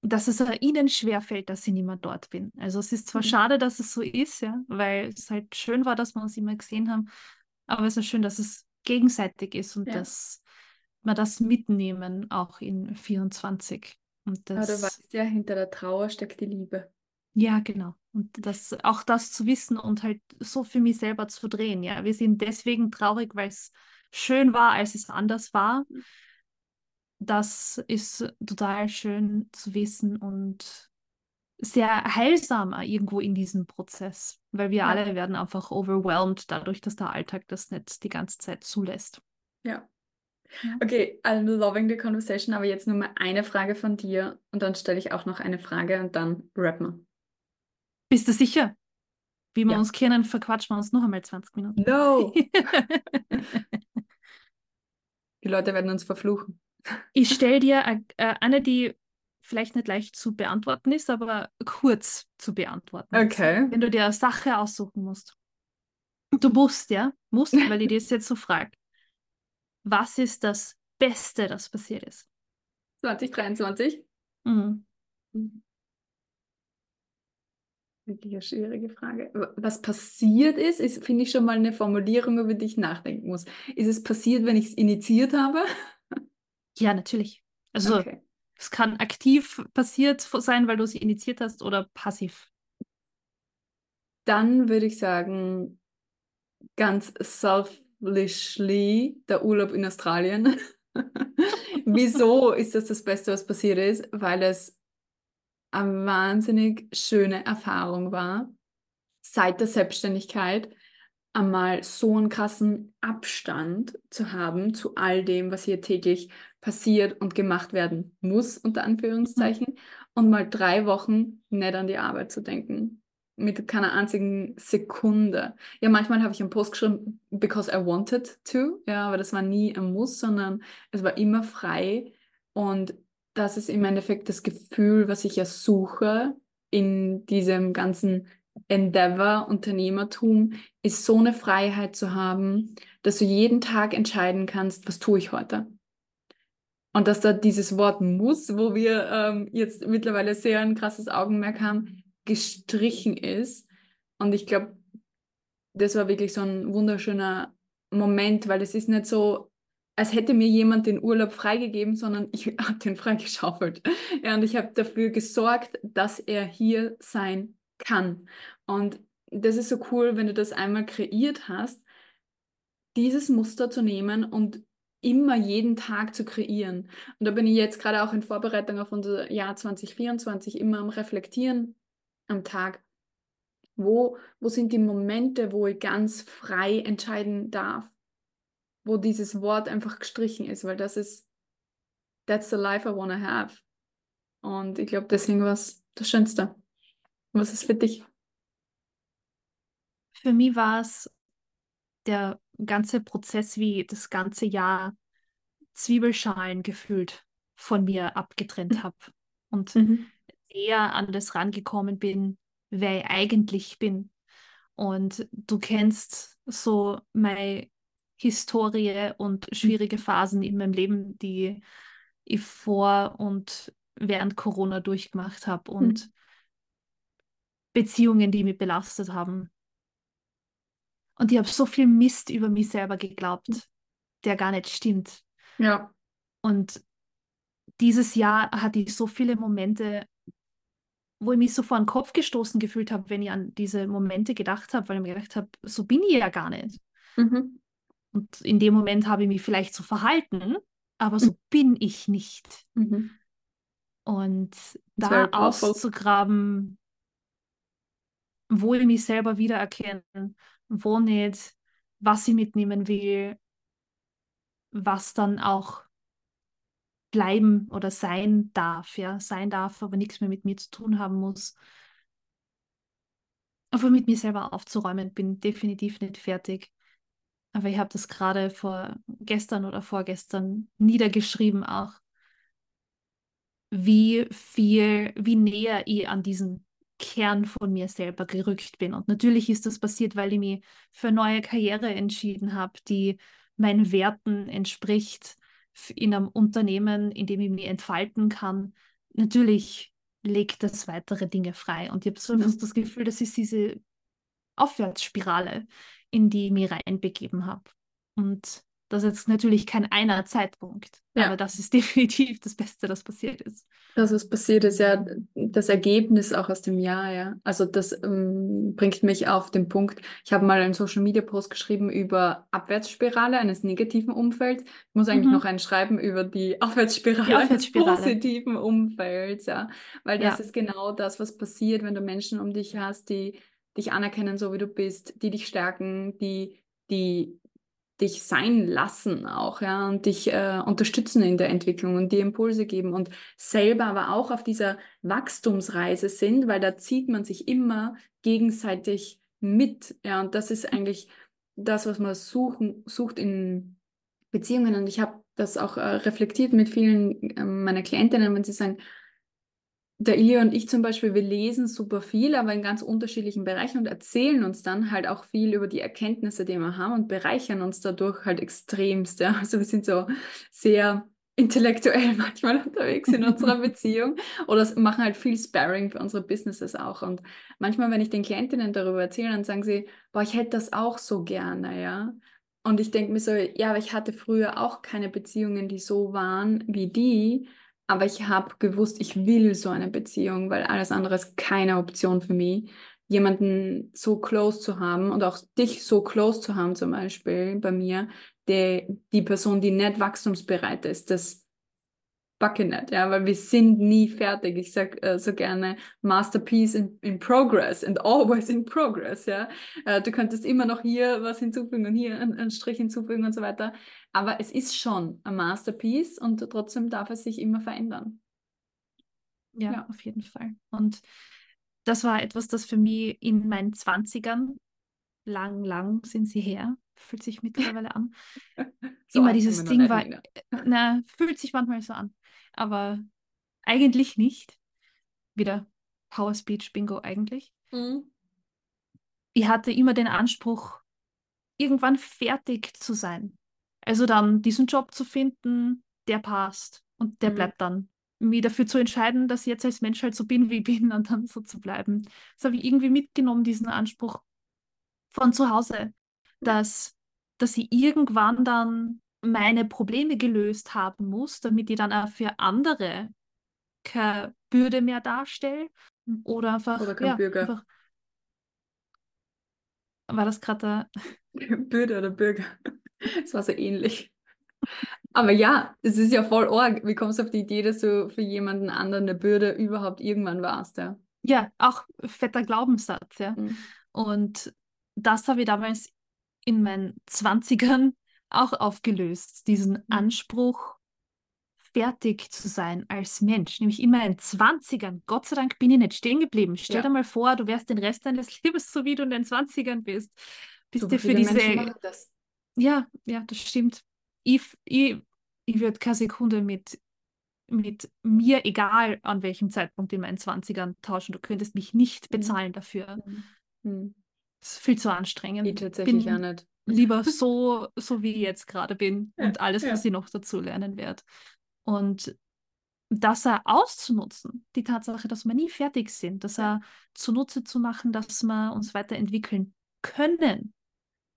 dass es ihnen schwerfällt, dass ich nicht mehr dort bin. Also es ist zwar Mhm. schade, dass es so ist, ja, weil es halt schön war, dass wir uns immer gesehen haben, aber es ist schön, dass es gegenseitig ist und Ja. dass wir das mitnehmen, auch in 24. Und Aber du das, weißt ja, hinter der Trauer steckt die Liebe. ja, genau. Und das, auch das zu wissen und halt so für mich selber zu drehen. Ja, wir sind deswegen traurig, weil es schön war, als es anders war. Das ist total schön zu wissen und sehr heilsam auch irgendwo in diesem Prozess, weil wir Ja. alle werden einfach overwhelmed dadurch, dass der Alltag das nicht die ganze Zeit zulässt. Ja. Ja. Okay, I'm loving the conversation, aber jetzt nur mal eine Frage von dir und dann stelle ich auch noch eine Frage und dann rappen wir. Bist du sicher? Wie wir Ja. uns kennen, verquatschen wir uns noch einmal 20 Minuten. No! Die Leute werden uns verfluchen. Ich stelle dir a- äh, eine, die vielleicht nicht leicht zu beantworten ist, aber kurz zu beantworten ist. Okay. Wenn du dir eine Sache aussuchen musst. Du musst, ja? Musst, weil ich dir das jetzt so frage. Was ist das Beste, das passiert ist? 2023? Mhm. Wirklich eine schwierige Frage. Was passiert ist, ist, finde ich schon mal eine Formulierung, über die ich nachdenken muss. Ist es passiert, wenn ich es initiiert habe? Ja, natürlich. Also Okay. es kann aktiv passiert sein, weil du sie initiiert hast, oder passiv. Dann würde ich sagen, ganz selfishly, der Urlaub in Australien. Wieso ist das das Beste, was passiert ist? Weil es eine wahnsinnig schöne Erfahrung war, seit der Selbstständigkeit einmal so einen krassen Abstand zu haben zu all dem, was hier täglich passiert und gemacht werden muss, unter Anführungszeichen, und mal drei Wochen nicht an die Arbeit zu denken. Mit keiner einzigen Sekunde. Ja, manchmal habe ich einen Post geschrieben, because I wanted to, ja, aber das war nie ein Muss, sondern es war immer frei. Und das ist im Endeffekt das Gefühl, was ich ja suche in diesem ganzen Endeavor, Unternehmertum, ist so eine Freiheit zu haben, dass du jeden Tag entscheiden kannst, was tue ich heute. Und dass da dieses Wort muss, wo wir ähm, jetzt mittlerweile sehr ein krasses Augenmerk haben, gestrichen ist. Und ich glaube, das war wirklich so ein wunderschöner Moment, weil es ist nicht so, als hätte mir jemand den Urlaub freigegeben, sondern ich habe den freigeschaufelt. Ja, und ich habe dafür gesorgt, dass er hier sein kann. Und das ist so cool, wenn du das einmal kreiert hast, dieses Muster zu nehmen und immer jeden Tag zu kreieren. Und da bin ich jetzt gerade auch in Vorbereitung auf unser Jahr 2024 immer am Reflektieren am Tag. Wo, wo sind die Momente, wo ich ganz frei entscheiden darf? Wo dieses Wort einfach gestrichen ist, weil das ist, that's the life I wanna have. Und ich glaube, deswegen war es das Schönste. Was ist für dich? Für mich war es der ganze Prozess, wie das ganze Jahr Zwiebelschalen gefühlt von mir abgetrennt habe und Mhm. eher an das rangekommen bin, wer ich eigentlich bin. Und du kennst so meine Historie und schwierige Phasen in meinem Leben, die ich vor und während Corona durchgemacht habe und Beziehungen, die mich belastet haben. Und ich habe so viel Mist über mich selber geglaubt, der gar nicht stimmt. Ja. Und dieses Jahr hatte ich so viele Momente, wo ich mich so vor den Kopf gestoßen gefühlt habe, wenn ich an diese Momente gedacht habe, weil ich mir gedacht habe, so bin ich ja gar nicht. Mhm. Und in dem Moment habe ich mich vielleicht so verhalten, aber so bin ich nicht. Mhm. Und da auszugraben, wo ich mich selber wiedererkenne, wo nicht, was ich mitnehmen will, was dann auch bleiben oder sein darf, ja, sein darf, aber nichts mehr mit mir zu tun haben muss. Aber mit mir selber aufzuräumen, bin definitiv nicht fertig. Aber ich habe das gerade vor gestern oder vorgestern niedergeschrieben auch, wie viel, wie näher ich an diesen Kern von mir selber gerückt bin. Und natürlich ist das passiert, weil ich mich für eine neue Karriere entschieden habe, die meinen Werten entspricht, in einem Unternehmen, in dem ich mich entfalten kann. Natürlich legt das weitere Dinge frei. Und ich habe so Mhm. das Gefühl, das ist diese Aufwärtsspirale, in die ich mich reinbegeben habe. Und das ist jetzt natürlich kein einer Zeitpunkt, Ja. aber das ist definitiv das Beste, das passiert ist. Das, was passiert ist, ja das Ergebnis auch aus dem Jahr, ja. Also das ähm, bringt mich auf den Punkt. Ich habe mal einen Social Media Post geschrieben über Abwärtsspirale eines negativen Umfelds. Ich muss eigentlich Mhm. noch einen schreiben über die Aufwärtsspirale, Die eines Aufwärtsspirale. positiven Umfelds, ja. Weil das Ja. ist genau das, was passiert, wenn du Menschen um dich hast, die dich anerkennen, so wie du bist, die dich stärken, die, die dich sein lassen auch, ja, und dich äh, unterstützen in der Entwicklung und dir Impulse geben und selber aber auch auf dieser Wachstumsreise sind, weil da zieht man sich immer gegenseitig mit, ja, und das ist eigentlich das, was man suchen, sucht in Beziehungen und ich habe das auch äh, reflektiert mit vielen äh, meiner Klientinnen, wenn sie sagen, der Ilja und ich zum Beispiel, wir lesen super viel, aber in ganz unterschiedlichen Bereichen und erzählen uns dann halt auch viel über die Erkenntnisse, die wir haben und bereichern uns dadurch halt extremst. Ja. Also wir sind so sehr intellektuell manchmal unterwegs in unserer Beziehung oder machen halt viel Sparring für unsere Businesses auch. Und manchmal, wenn ich den Klientinnen darüber erzähle, dann sagen sie, boah, ich hätte das auch so gerne, ja. Und ich denke mir so, ja, aber ich hatte früher auch keine Beziehungen, die so waren wie die. Aber ich habe gewusst, ich will so eine Beziehung, weil alles andere ist keine Option für mich. Jemanden so close zu haben und auch dich so close zu haben, zum Beispiel bei mir, der, die Person, die nicht wachstumsbereit ist, das backe nicht, ja, weil wir sind nie fertig. Ich sag äh, so gerne Masterpiece in, in progress and always in progress, ja. Äh, du könntest immer noch hier was hinzufügen und hier einen, einen Strich hinzufügen und so weiter. Aber es ist schon ein Masterpiece und trotzdem darf es sich immer verändern. Ja, Ja. auf jeden Fall. Und das war etwas, das für mich in meinen Zwanzigern, lang, lang sind sie her, fühlt sich mittlerweile an, So immer dieses Ding war, Nina. na, fühlt sich manchmal so an, aber eigentlich nicht. Wieder Power Speech Bingo eigentlich. Mhm. Ich hatte immer den Anspruch, irgendwann fertig zu sein. Also dann diesen Job zu finden, der passt und der Mhm. bleibt dann. Mich dafür zu entscheiden, dass ich jetzt als Mensch halt so bin, wie ich bin und dann so zu bleiben. Das habe ich irgendwie mitgenommen, diesen Anspruch von zu Hause, dass, dass ich irgendwann dann meine Probleme gelöst haben muss, damit ich dann auch für andere keine Bürde mehr darstelle oder einfach, Oder kein ja, Bürger. einfach, war das gerade Bürger oder Bürger. Es war so ähnlich. Aber ja, es ist ja voll arg. Wie kommst du auf die Idee, dass du für jemanden anderen eine Bürde überhaupt irgendwann warst, ja? ja, auch fetter Glaubenssatz, ja. Mhm. Und das habe ich damals in meinen Zwanzigern auch aufgelöst, diesen Anspruch, fertig zu sein als Mensch, nämlich immer in 20ern. Gott sei Dank bin ich nicht stehen geblieben. Stell Ja. dir mal vor, du wärst den Rest deines Lebens so, wie du in den 20ern bist. Bist Super dir für diese, ja, ja, das stimmt. Ich, ich, ich würde keine Sekunde mit, mit mir, egal an welchem Zeitpunkt in meinen 20ern, tauschen. Du könntest mich nicht Mhm. bezahlen dafür. Hm. Das ist viel zu Ich anstrengend. tatsächlich Bin auch nicht. Lieber so, so wie ich jetzt gerade bin Ja, und alles, ja. was ich noch dazu lernen werde. Und das auch auszunutzen, die Tatsache, dass wir nie fertig sind, das Ja. auch zunutze zu machen, dass wir uns weiterentwickeln können.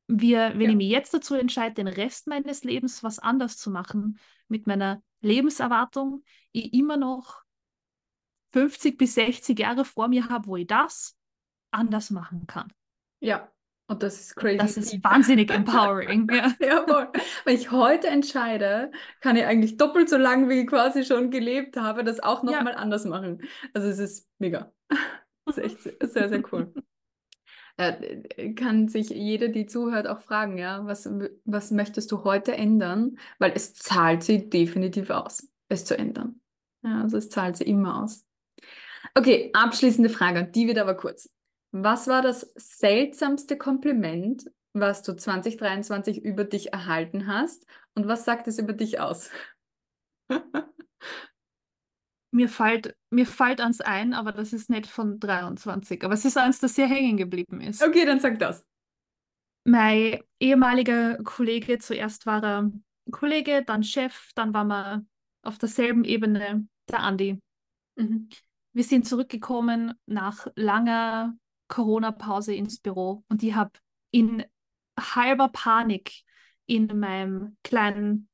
Wir, wenn Ja. ich mich jetzt dazu entscheide, den Rest meines Lebens was anders zu machen, mit meiner Lebenserwartung, ich immer noch 50 bis 60 Jahre vor mir habe, wo ich das anders machen kann. Ja, und das ist crazy. Das ist wahnsinnig empowering. Ja. Jawohl. Wenn ich heute entscheide, kann ich eigentlich doppelt so lang, wie ich quasi schon gelebt habe, das auch Ja. nochmal anders machen. Also es ist mega. Das ist echt sehr, sehr, sehr cool. Äh, kann sich jeder, die zuhört, auch fragen, ja, was, was möchtest du heute ändern? Weil es zahlt sie definitiv aus, es zu ändern. Ja, also es zahlt sie immer aus. Okay, abschließende Frage, die wird aber kurz. Was war das seltsamste Kompliment, was du 2023 über dich erhalten hast? Und was sagt es über dich aus? Mir fällt, mir fällt eins ein, aber das ist nicht von 23. Aber es ist eins, das sehr hängen geblieben ist. Okay, dann sag das. Mein ehemaliger Kollege, zuerst war er Kollege, dann Chef, dann waren wir auf derselben Ebene, der Andi. Mhm. Wir sind zurückgekommen nach langer Corona-Pause ins Büro und ich habe in halber Panik in meinem kleinen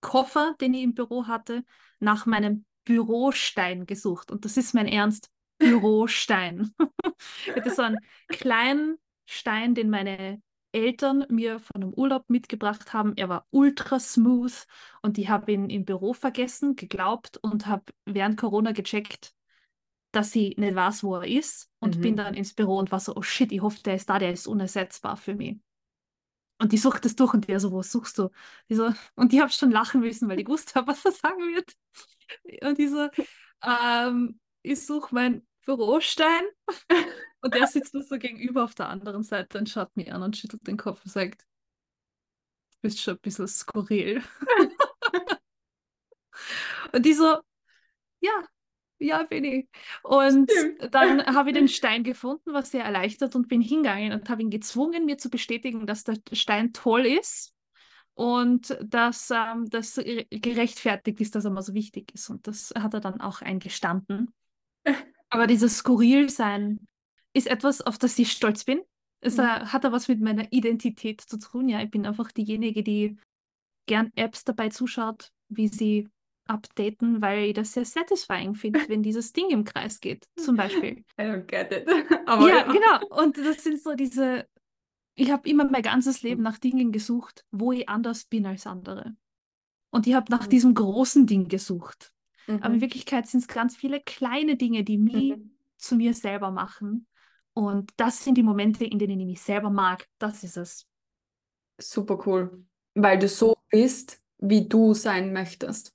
Koffer, den ich im Büro hatte, nach meinem Bürostein gesucht. Und das ist mein Ernst, Bürostein. ich hatte so einen kleinen Stein, den meine Eltern mir von einem Urlaub mitgebracht haben. Er war ultra smooth und ich habe ihn im Büro vergessen, geglaubt und habe während Corona gecheckt, dass ich nicht weiß, wo er ist und Mhm. bin dann ins Büro und war so, oh shit, ich hoffe, der ist da, der ist unersetzbar für mich. Und die sucht das durch und der so, was suchst du? Die so, und ich habe schon lachen müssen, weil ich gewusst habe, was er sagen wird. Und die so, ähm, ich suche meinen Bürostein. Und der sitzt nur so gegenüber auf der anderen Seite und schaut mich an und schüttelt den Kopf und sagt, du bist schon ein bisschen skurril. und die so, ja, ja, bin ich. Und Stimmt. dann habe ich den Stein gefunden, war sehr erleichtert und bin hingegangen und habe ihn gezwungen, mir zu bestätigen, dass der Stein toll ist und dass ähm, das re- gerechtfertigt ist, dass er mal so wichtig ist. Und das hat er dann auch eingestanden. Aber dieses Skurrilsein ist etwas, auf das ich stolz bin. Es Mhm. hat da was mit meiner Identität zu tun. Ja, ich bin einfach diejenige, die gern Apps dabei zuschaut, wie sie updaten, weil ich das sehr satisfying finde, wenn dieses Ding im Kreis geht, zum Beispiel. I don't get it. Aber ja, genau. Und das sind so diese, ich habe immer mein ganzes Leben nach Dingen gesucht, wo ich anders bin als andere. Und ich habe nach Mhm. diesem großen Ding gesucht. Aber in Mhm. Wirklichkeit sind es ganz viele kleine Dinge, die mich Mhm. zu mir selber machen. Und das sind die Momente, in denen ich mich selber mag. Das ist es. Super cool. Weil du so bist, wie du sein möchtest.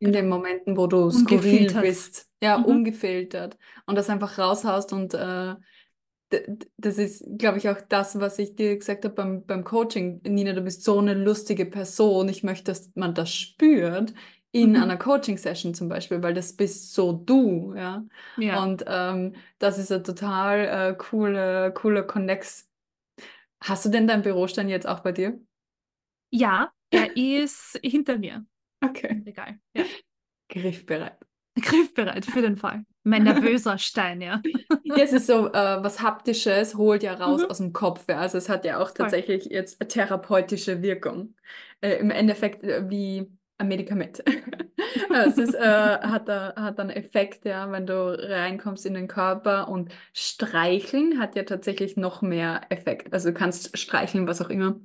In den Momenten, wo du skurril bist. Ja, Mhm. ungefiltert. Und das einfach raushaust und äh, das ist, glaube ich, auch das, was ich dir gesagt habe beim, beim Coaching. Nina, du bist so eine lustige Person. Ich möchte, dass man das spürt in Mhm. einer Coaching-Session zum Beispiel, weil das bist so du, ja. Ja. Und ähm, das ist ein total äh, coole, cooler Connex. Hast du denn deinen Bürostein jetzt auch bei dir? Ja, er ist hinter mir Okay. im Regal. Ja. Griffbereit. Griffbereit für den Fall. Mein nervöser Stein, ja. Ja, es ist so, äh, was Haptisches holt ja raus Mhm. aus dem Kopf. Ja. Also es hat ja auch Voll. tatsächlich jetzt eine therapeutische Wirkung. Äh, Im Endeffekt äh, wie ein Medikament. Äh, es ist, äh, hat, da, hat einen Effekt, ja, wenn du reinkommst in den Körper und streicheln hat ja tatsächlich noch mehr Effekt. Also du kannst streicheln, was auch immer.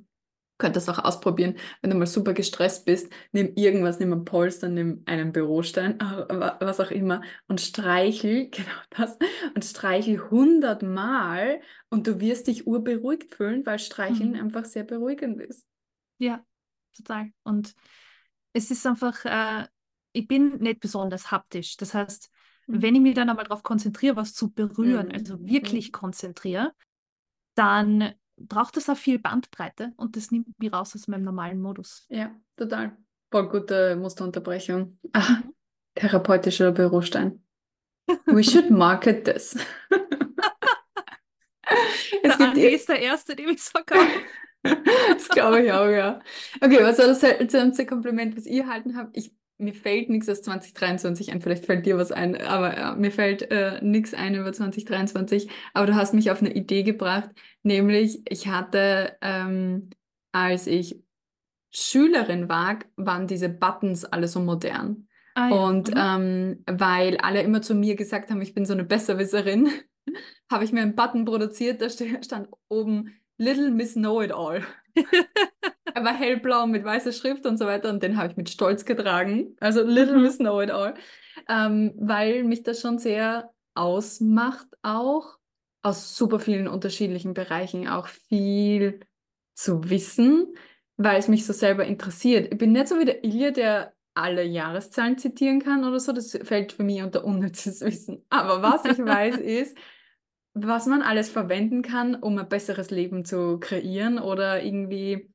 Könntest auch ausprobieren, wenn du mal super gestresst bist, nimm irgendwas, nimm ein Polster, nimm einen Bürostein, wa- was auch immer und streichel, genau das, und streichel hundertmal und du wirst dich urberuhigt fühlen, weil Streicheln Mhm. einfach sehr beruhigend ist. Ja, total. Und es ist einfach, äh, ich bin nicht besonders haptisch. Das heißt, Mhm. wenn ich mich dann einmal darauf konzentriere, was zu berühren, Mhm. also wirklich Mhm. konzentriere, dann braucht es auch viel Bandbreite und das nimmt mich raus aus meinem normalen Modus. Ja, total. Voll gute Musterunterbrechung. Ah, Mhm. therapeutischer Bürostein. We should market this. es Der gibt Andi ist der Erste, dem ich es verkaufe. das glaube ich auch, ja. Okay, was war das seltsamste Kompliment, was ich erhalten habt? Ich, mir fällt nichts aus 2023 ein, vielleicht fällt dir was ein, aber ja, mir fällt äh, nichts ein über 2023. Aber du hast mich auf eine Idee gebracht, nämlich ich hatte, ähm, als ich Schülerin war, waren diese Buttons alle so modern. Ah, ja. Und Mhm. ähm, weil alle immer zu mir gesagt haben, ich bin so eine Besserwisserin, habe ich mir einen Button produziert, da stand oben Little Miss Know-It-All. Er war hellblau mit weißer Schrift und so weiter und den habe ich mit Stolz getragen. Also Little. Miss Know-It-All. Ähm, weil mich das schon sehr ausmacht auch, aus super vielen unterschiedlichen Bereichen auch viel zu wissen, weil es mich so selber interessiert. Ich bin nicht so wie der Ilja, der alle Jahreszahlen zitieren kann oder so. Das fällt für mich unter unnützes Wissen. Aber was ich weiß ist, was man alles verwenden kann, um ein besseres Leben zu kreieren oder irgendwie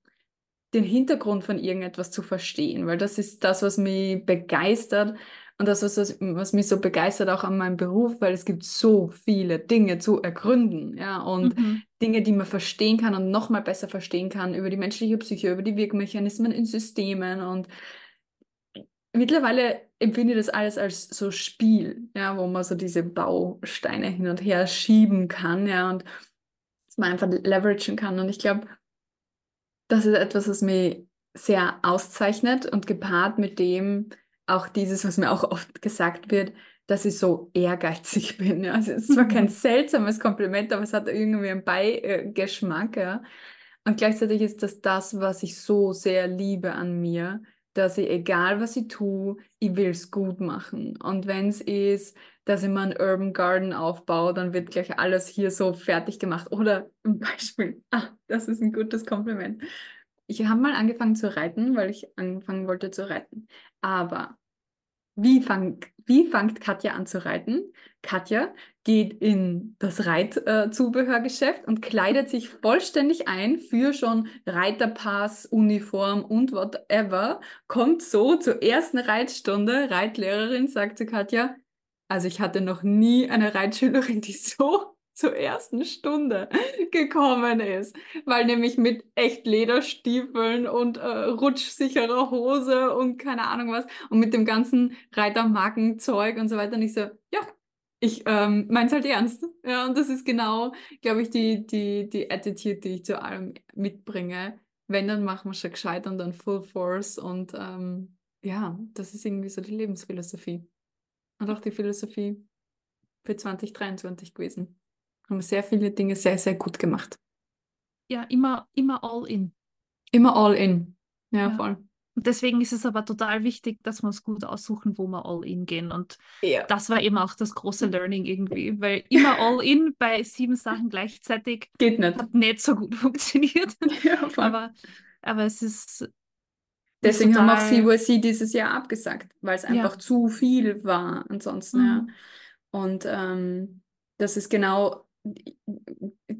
den Hintergrund von irgendetwas zu verstehen, weil das ist das, was mich begeistert und das, was, was, mich so begeistert auch an meinem Beruf, weil es gibt so viele Dinge zu ergründen, ja, und Mhm. Dinge, die man verstehen kann und nochmal besser verstehen kann über die menschliche Psyche, über die Wirkmechanismen in Systemen und mittlerweile empfinde ich das alles als so Spiel, ja, wo man so diese Bausteine hin und her schieben kann, ja, und man einfach leveragen kann und ich glaube, das ist etwas, was mich sehr auszeichnet und gepaart mit dem auch dieses, was mir auch oft gesagt wird, dass ich so ehrgeizig bin. Ja. Also es ist zwar kein seltsames Kompliment, aber es hat irgendwie einen Beigeschmack. Ja. Und gleichzeitig ist das das, was ich so sehr liebe an mir, dass ich, egal was ich tue, ich will es gut machen. Und wenn es ist, dass ich mal einen Urban Garden aufbaue, dann wird gleich alles hier so fertig gemacht. Oder ein Beispiel, ah, das ist ein gutes Kompliment. Ich habe mal angefangen zu reiten, weil ich anfangen wollte zu reiten. Aber wie, fang, wie fängt Katja an zu reiten? Katja geht in das Reitzubehörgeschäft und kleidet sich vollständig ein für schon Reiterpass, Uniform und whatever. Kommt so zur ersten Reitstunde. Reitlehrerin sagt zu Katja, also ich hatte noch nie eine Reitschülerin, die so zur ersten Stunde gekommen ist, weil nämlich mit echt Lederstiefeln und äh, rutschsicherer Hose und keine Ahnung was und mit dem ganzen Reitermarkenzeug und so weiter. Und ich so, ja, ich ähm, mein's halt ernst. Ja, und das ist genau, glaube ich, die, die, die Attitude, die ich zu allem mitbringe. Wenn, dann machen wir schon gescheit und dann Full Force. Und ähm, ja, das ist irgendwie so die Lebensphilosophie. Und auch die Philosophie für 2023 gewesen. Haben sehr viele Dinge sehr, sehr gut gemacht. Ja, immer, immer all in. Immer all in. Ja, Ja. voll. Und deswegen ist es aber total wichtig, dass wir uns gut aussuchen, wo wir all in gehen. Und Ja. das war eben auch das große Learning irgendwie, weil immer all in bei sieben Sachen gleichzeitig Geht nicht. hat nicht so gut funktioniert. Ja, aber, aber es ist. Deswegen haben auch total- CYC dieses Jahr abgesagt, weil es Ja. einfach zu viel war ansonsten, ja. Mhm. Und ähm, das ist genau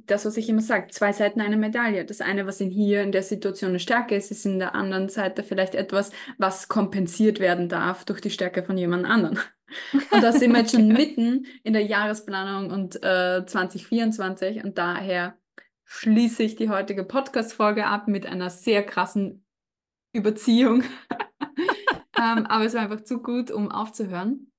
das, was ich immer sage, zwei Seiten einer Medaille. Das eine, was in hier in der Situation eine Stärke ist, ist in der anderen Seite vielleicht etwas, was kompensiert werden darf durch die Stärke von jemand anderem. Und da sind wir jetzt schon mitten in der Jahresplanung und äh, 2024 und daher schließe ich die heutige Podcast-Folge ab mit einer sehr krassen Überziehung. ähm, aber es war einfach zu gut, um aufzuhören.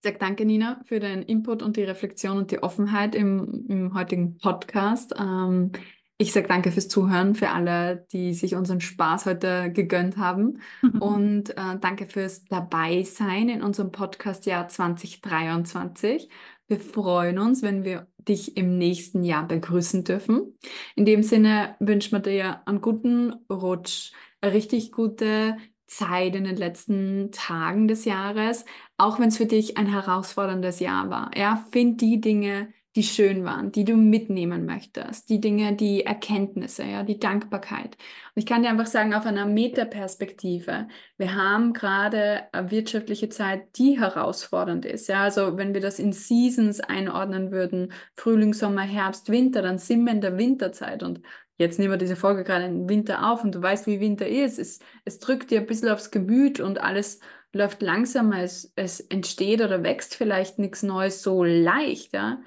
Ich sage danke, Nina, für deinen Input und die Reflexion und die Offenheit im, im heutigen Podcast. Ähm, ich sage danke fürs Zuhören, für alle, die sich unseren Spaß heute gegönnt haben. Und äh, danke fürs Dabeisein in unserem Podcast-Jahr 2023. Wir freuen uns, wenn wir dich im nächsten Jahr begrüßen dürfen. In dem Sinne wünschen wir dir einen guten Rutsch, eine richtig gute Zeit in den letzten Tagen des Jahres, auch wenn es für dich ein herausforderndes Jahr war. Ja, find die Dinge, die schön waren, die du mitnehmen möchtest, die Dinge, die Erkenntnisse, ja, die Dankbarkeit. Und ich kann dir einfach sagen, auf einer Metaperspektive, wir haben gerade eine wirtschaftliche Zeit, die herausfordernd ist. Ja, also wenn wir das in Seasons einordnen würden, Frühling, Sommer, Herbst, Winter, dann sind wir in der Winterzeit und Jetzt nehmen wir diese Folge gerade im Winter auf und du weißt, wie Winter ist. Es, es drückt dir ein bisschen aufs Gemüt und alles läuft langsamer. Es, es entsteht oder wächst vielleicht nichts Neues so leicht. Ja?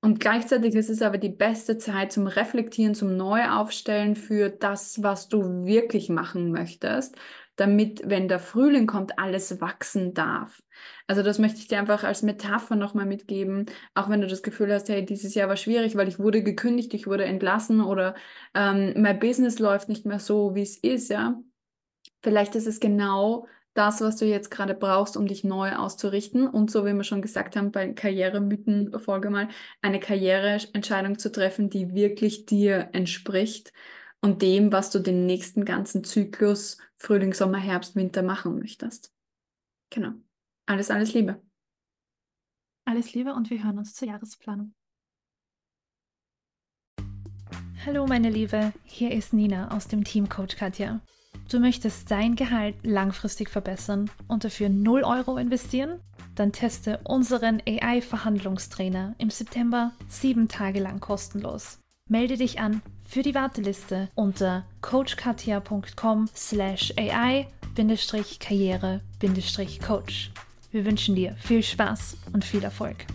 Und gleichzeitig ist es aber die beste Zeit zum Reflektieren, zum Neuaufstellen für das, was du wirklich machen möchtest, damit, wenn der Frühling kommt, alles wachsen darf. Also das möchte ich dir einfach als Metapher nochmal mitgeben, auch wenn du das Gefühl hast, hey, dieses Jahr war schwierig, weil ich wurde gekündigt, ich wurde entlassen oder ähm, mein Business läuft nicht mehr so, wie es ist, ja. Vielleicht ist es genau das, was du jetzt gerade brauchst, um dich neu auszurichten und so wie wir schon gesagt haben bei Karrieremythen-Folge mal, eine Karriereentscheidung zu treffen, die wirklich dir entspricht und dem, was du den nächsten ganzen Zyklus Frühling, Sommer, Herbst, Winter machen möchtest. Genau. Alles, alles Liebe. Alles Liebe und wir hören uns zur Jahresplanung. Hallo meine Liebe, hier ist Nina aus dem Team Coach Katja. Du möchtest dein Gehalt langfristig verbessern und dafür 0 Euro investieren? Dann teste unseren AI-Verhandlungstrainer im September sieben Tage lang kostenlos. Melde dich an für die Warteliste unter coachkatia.com slash AI-karriere-coach. Wir wünschen dir viel Spaß und viel Erfolg.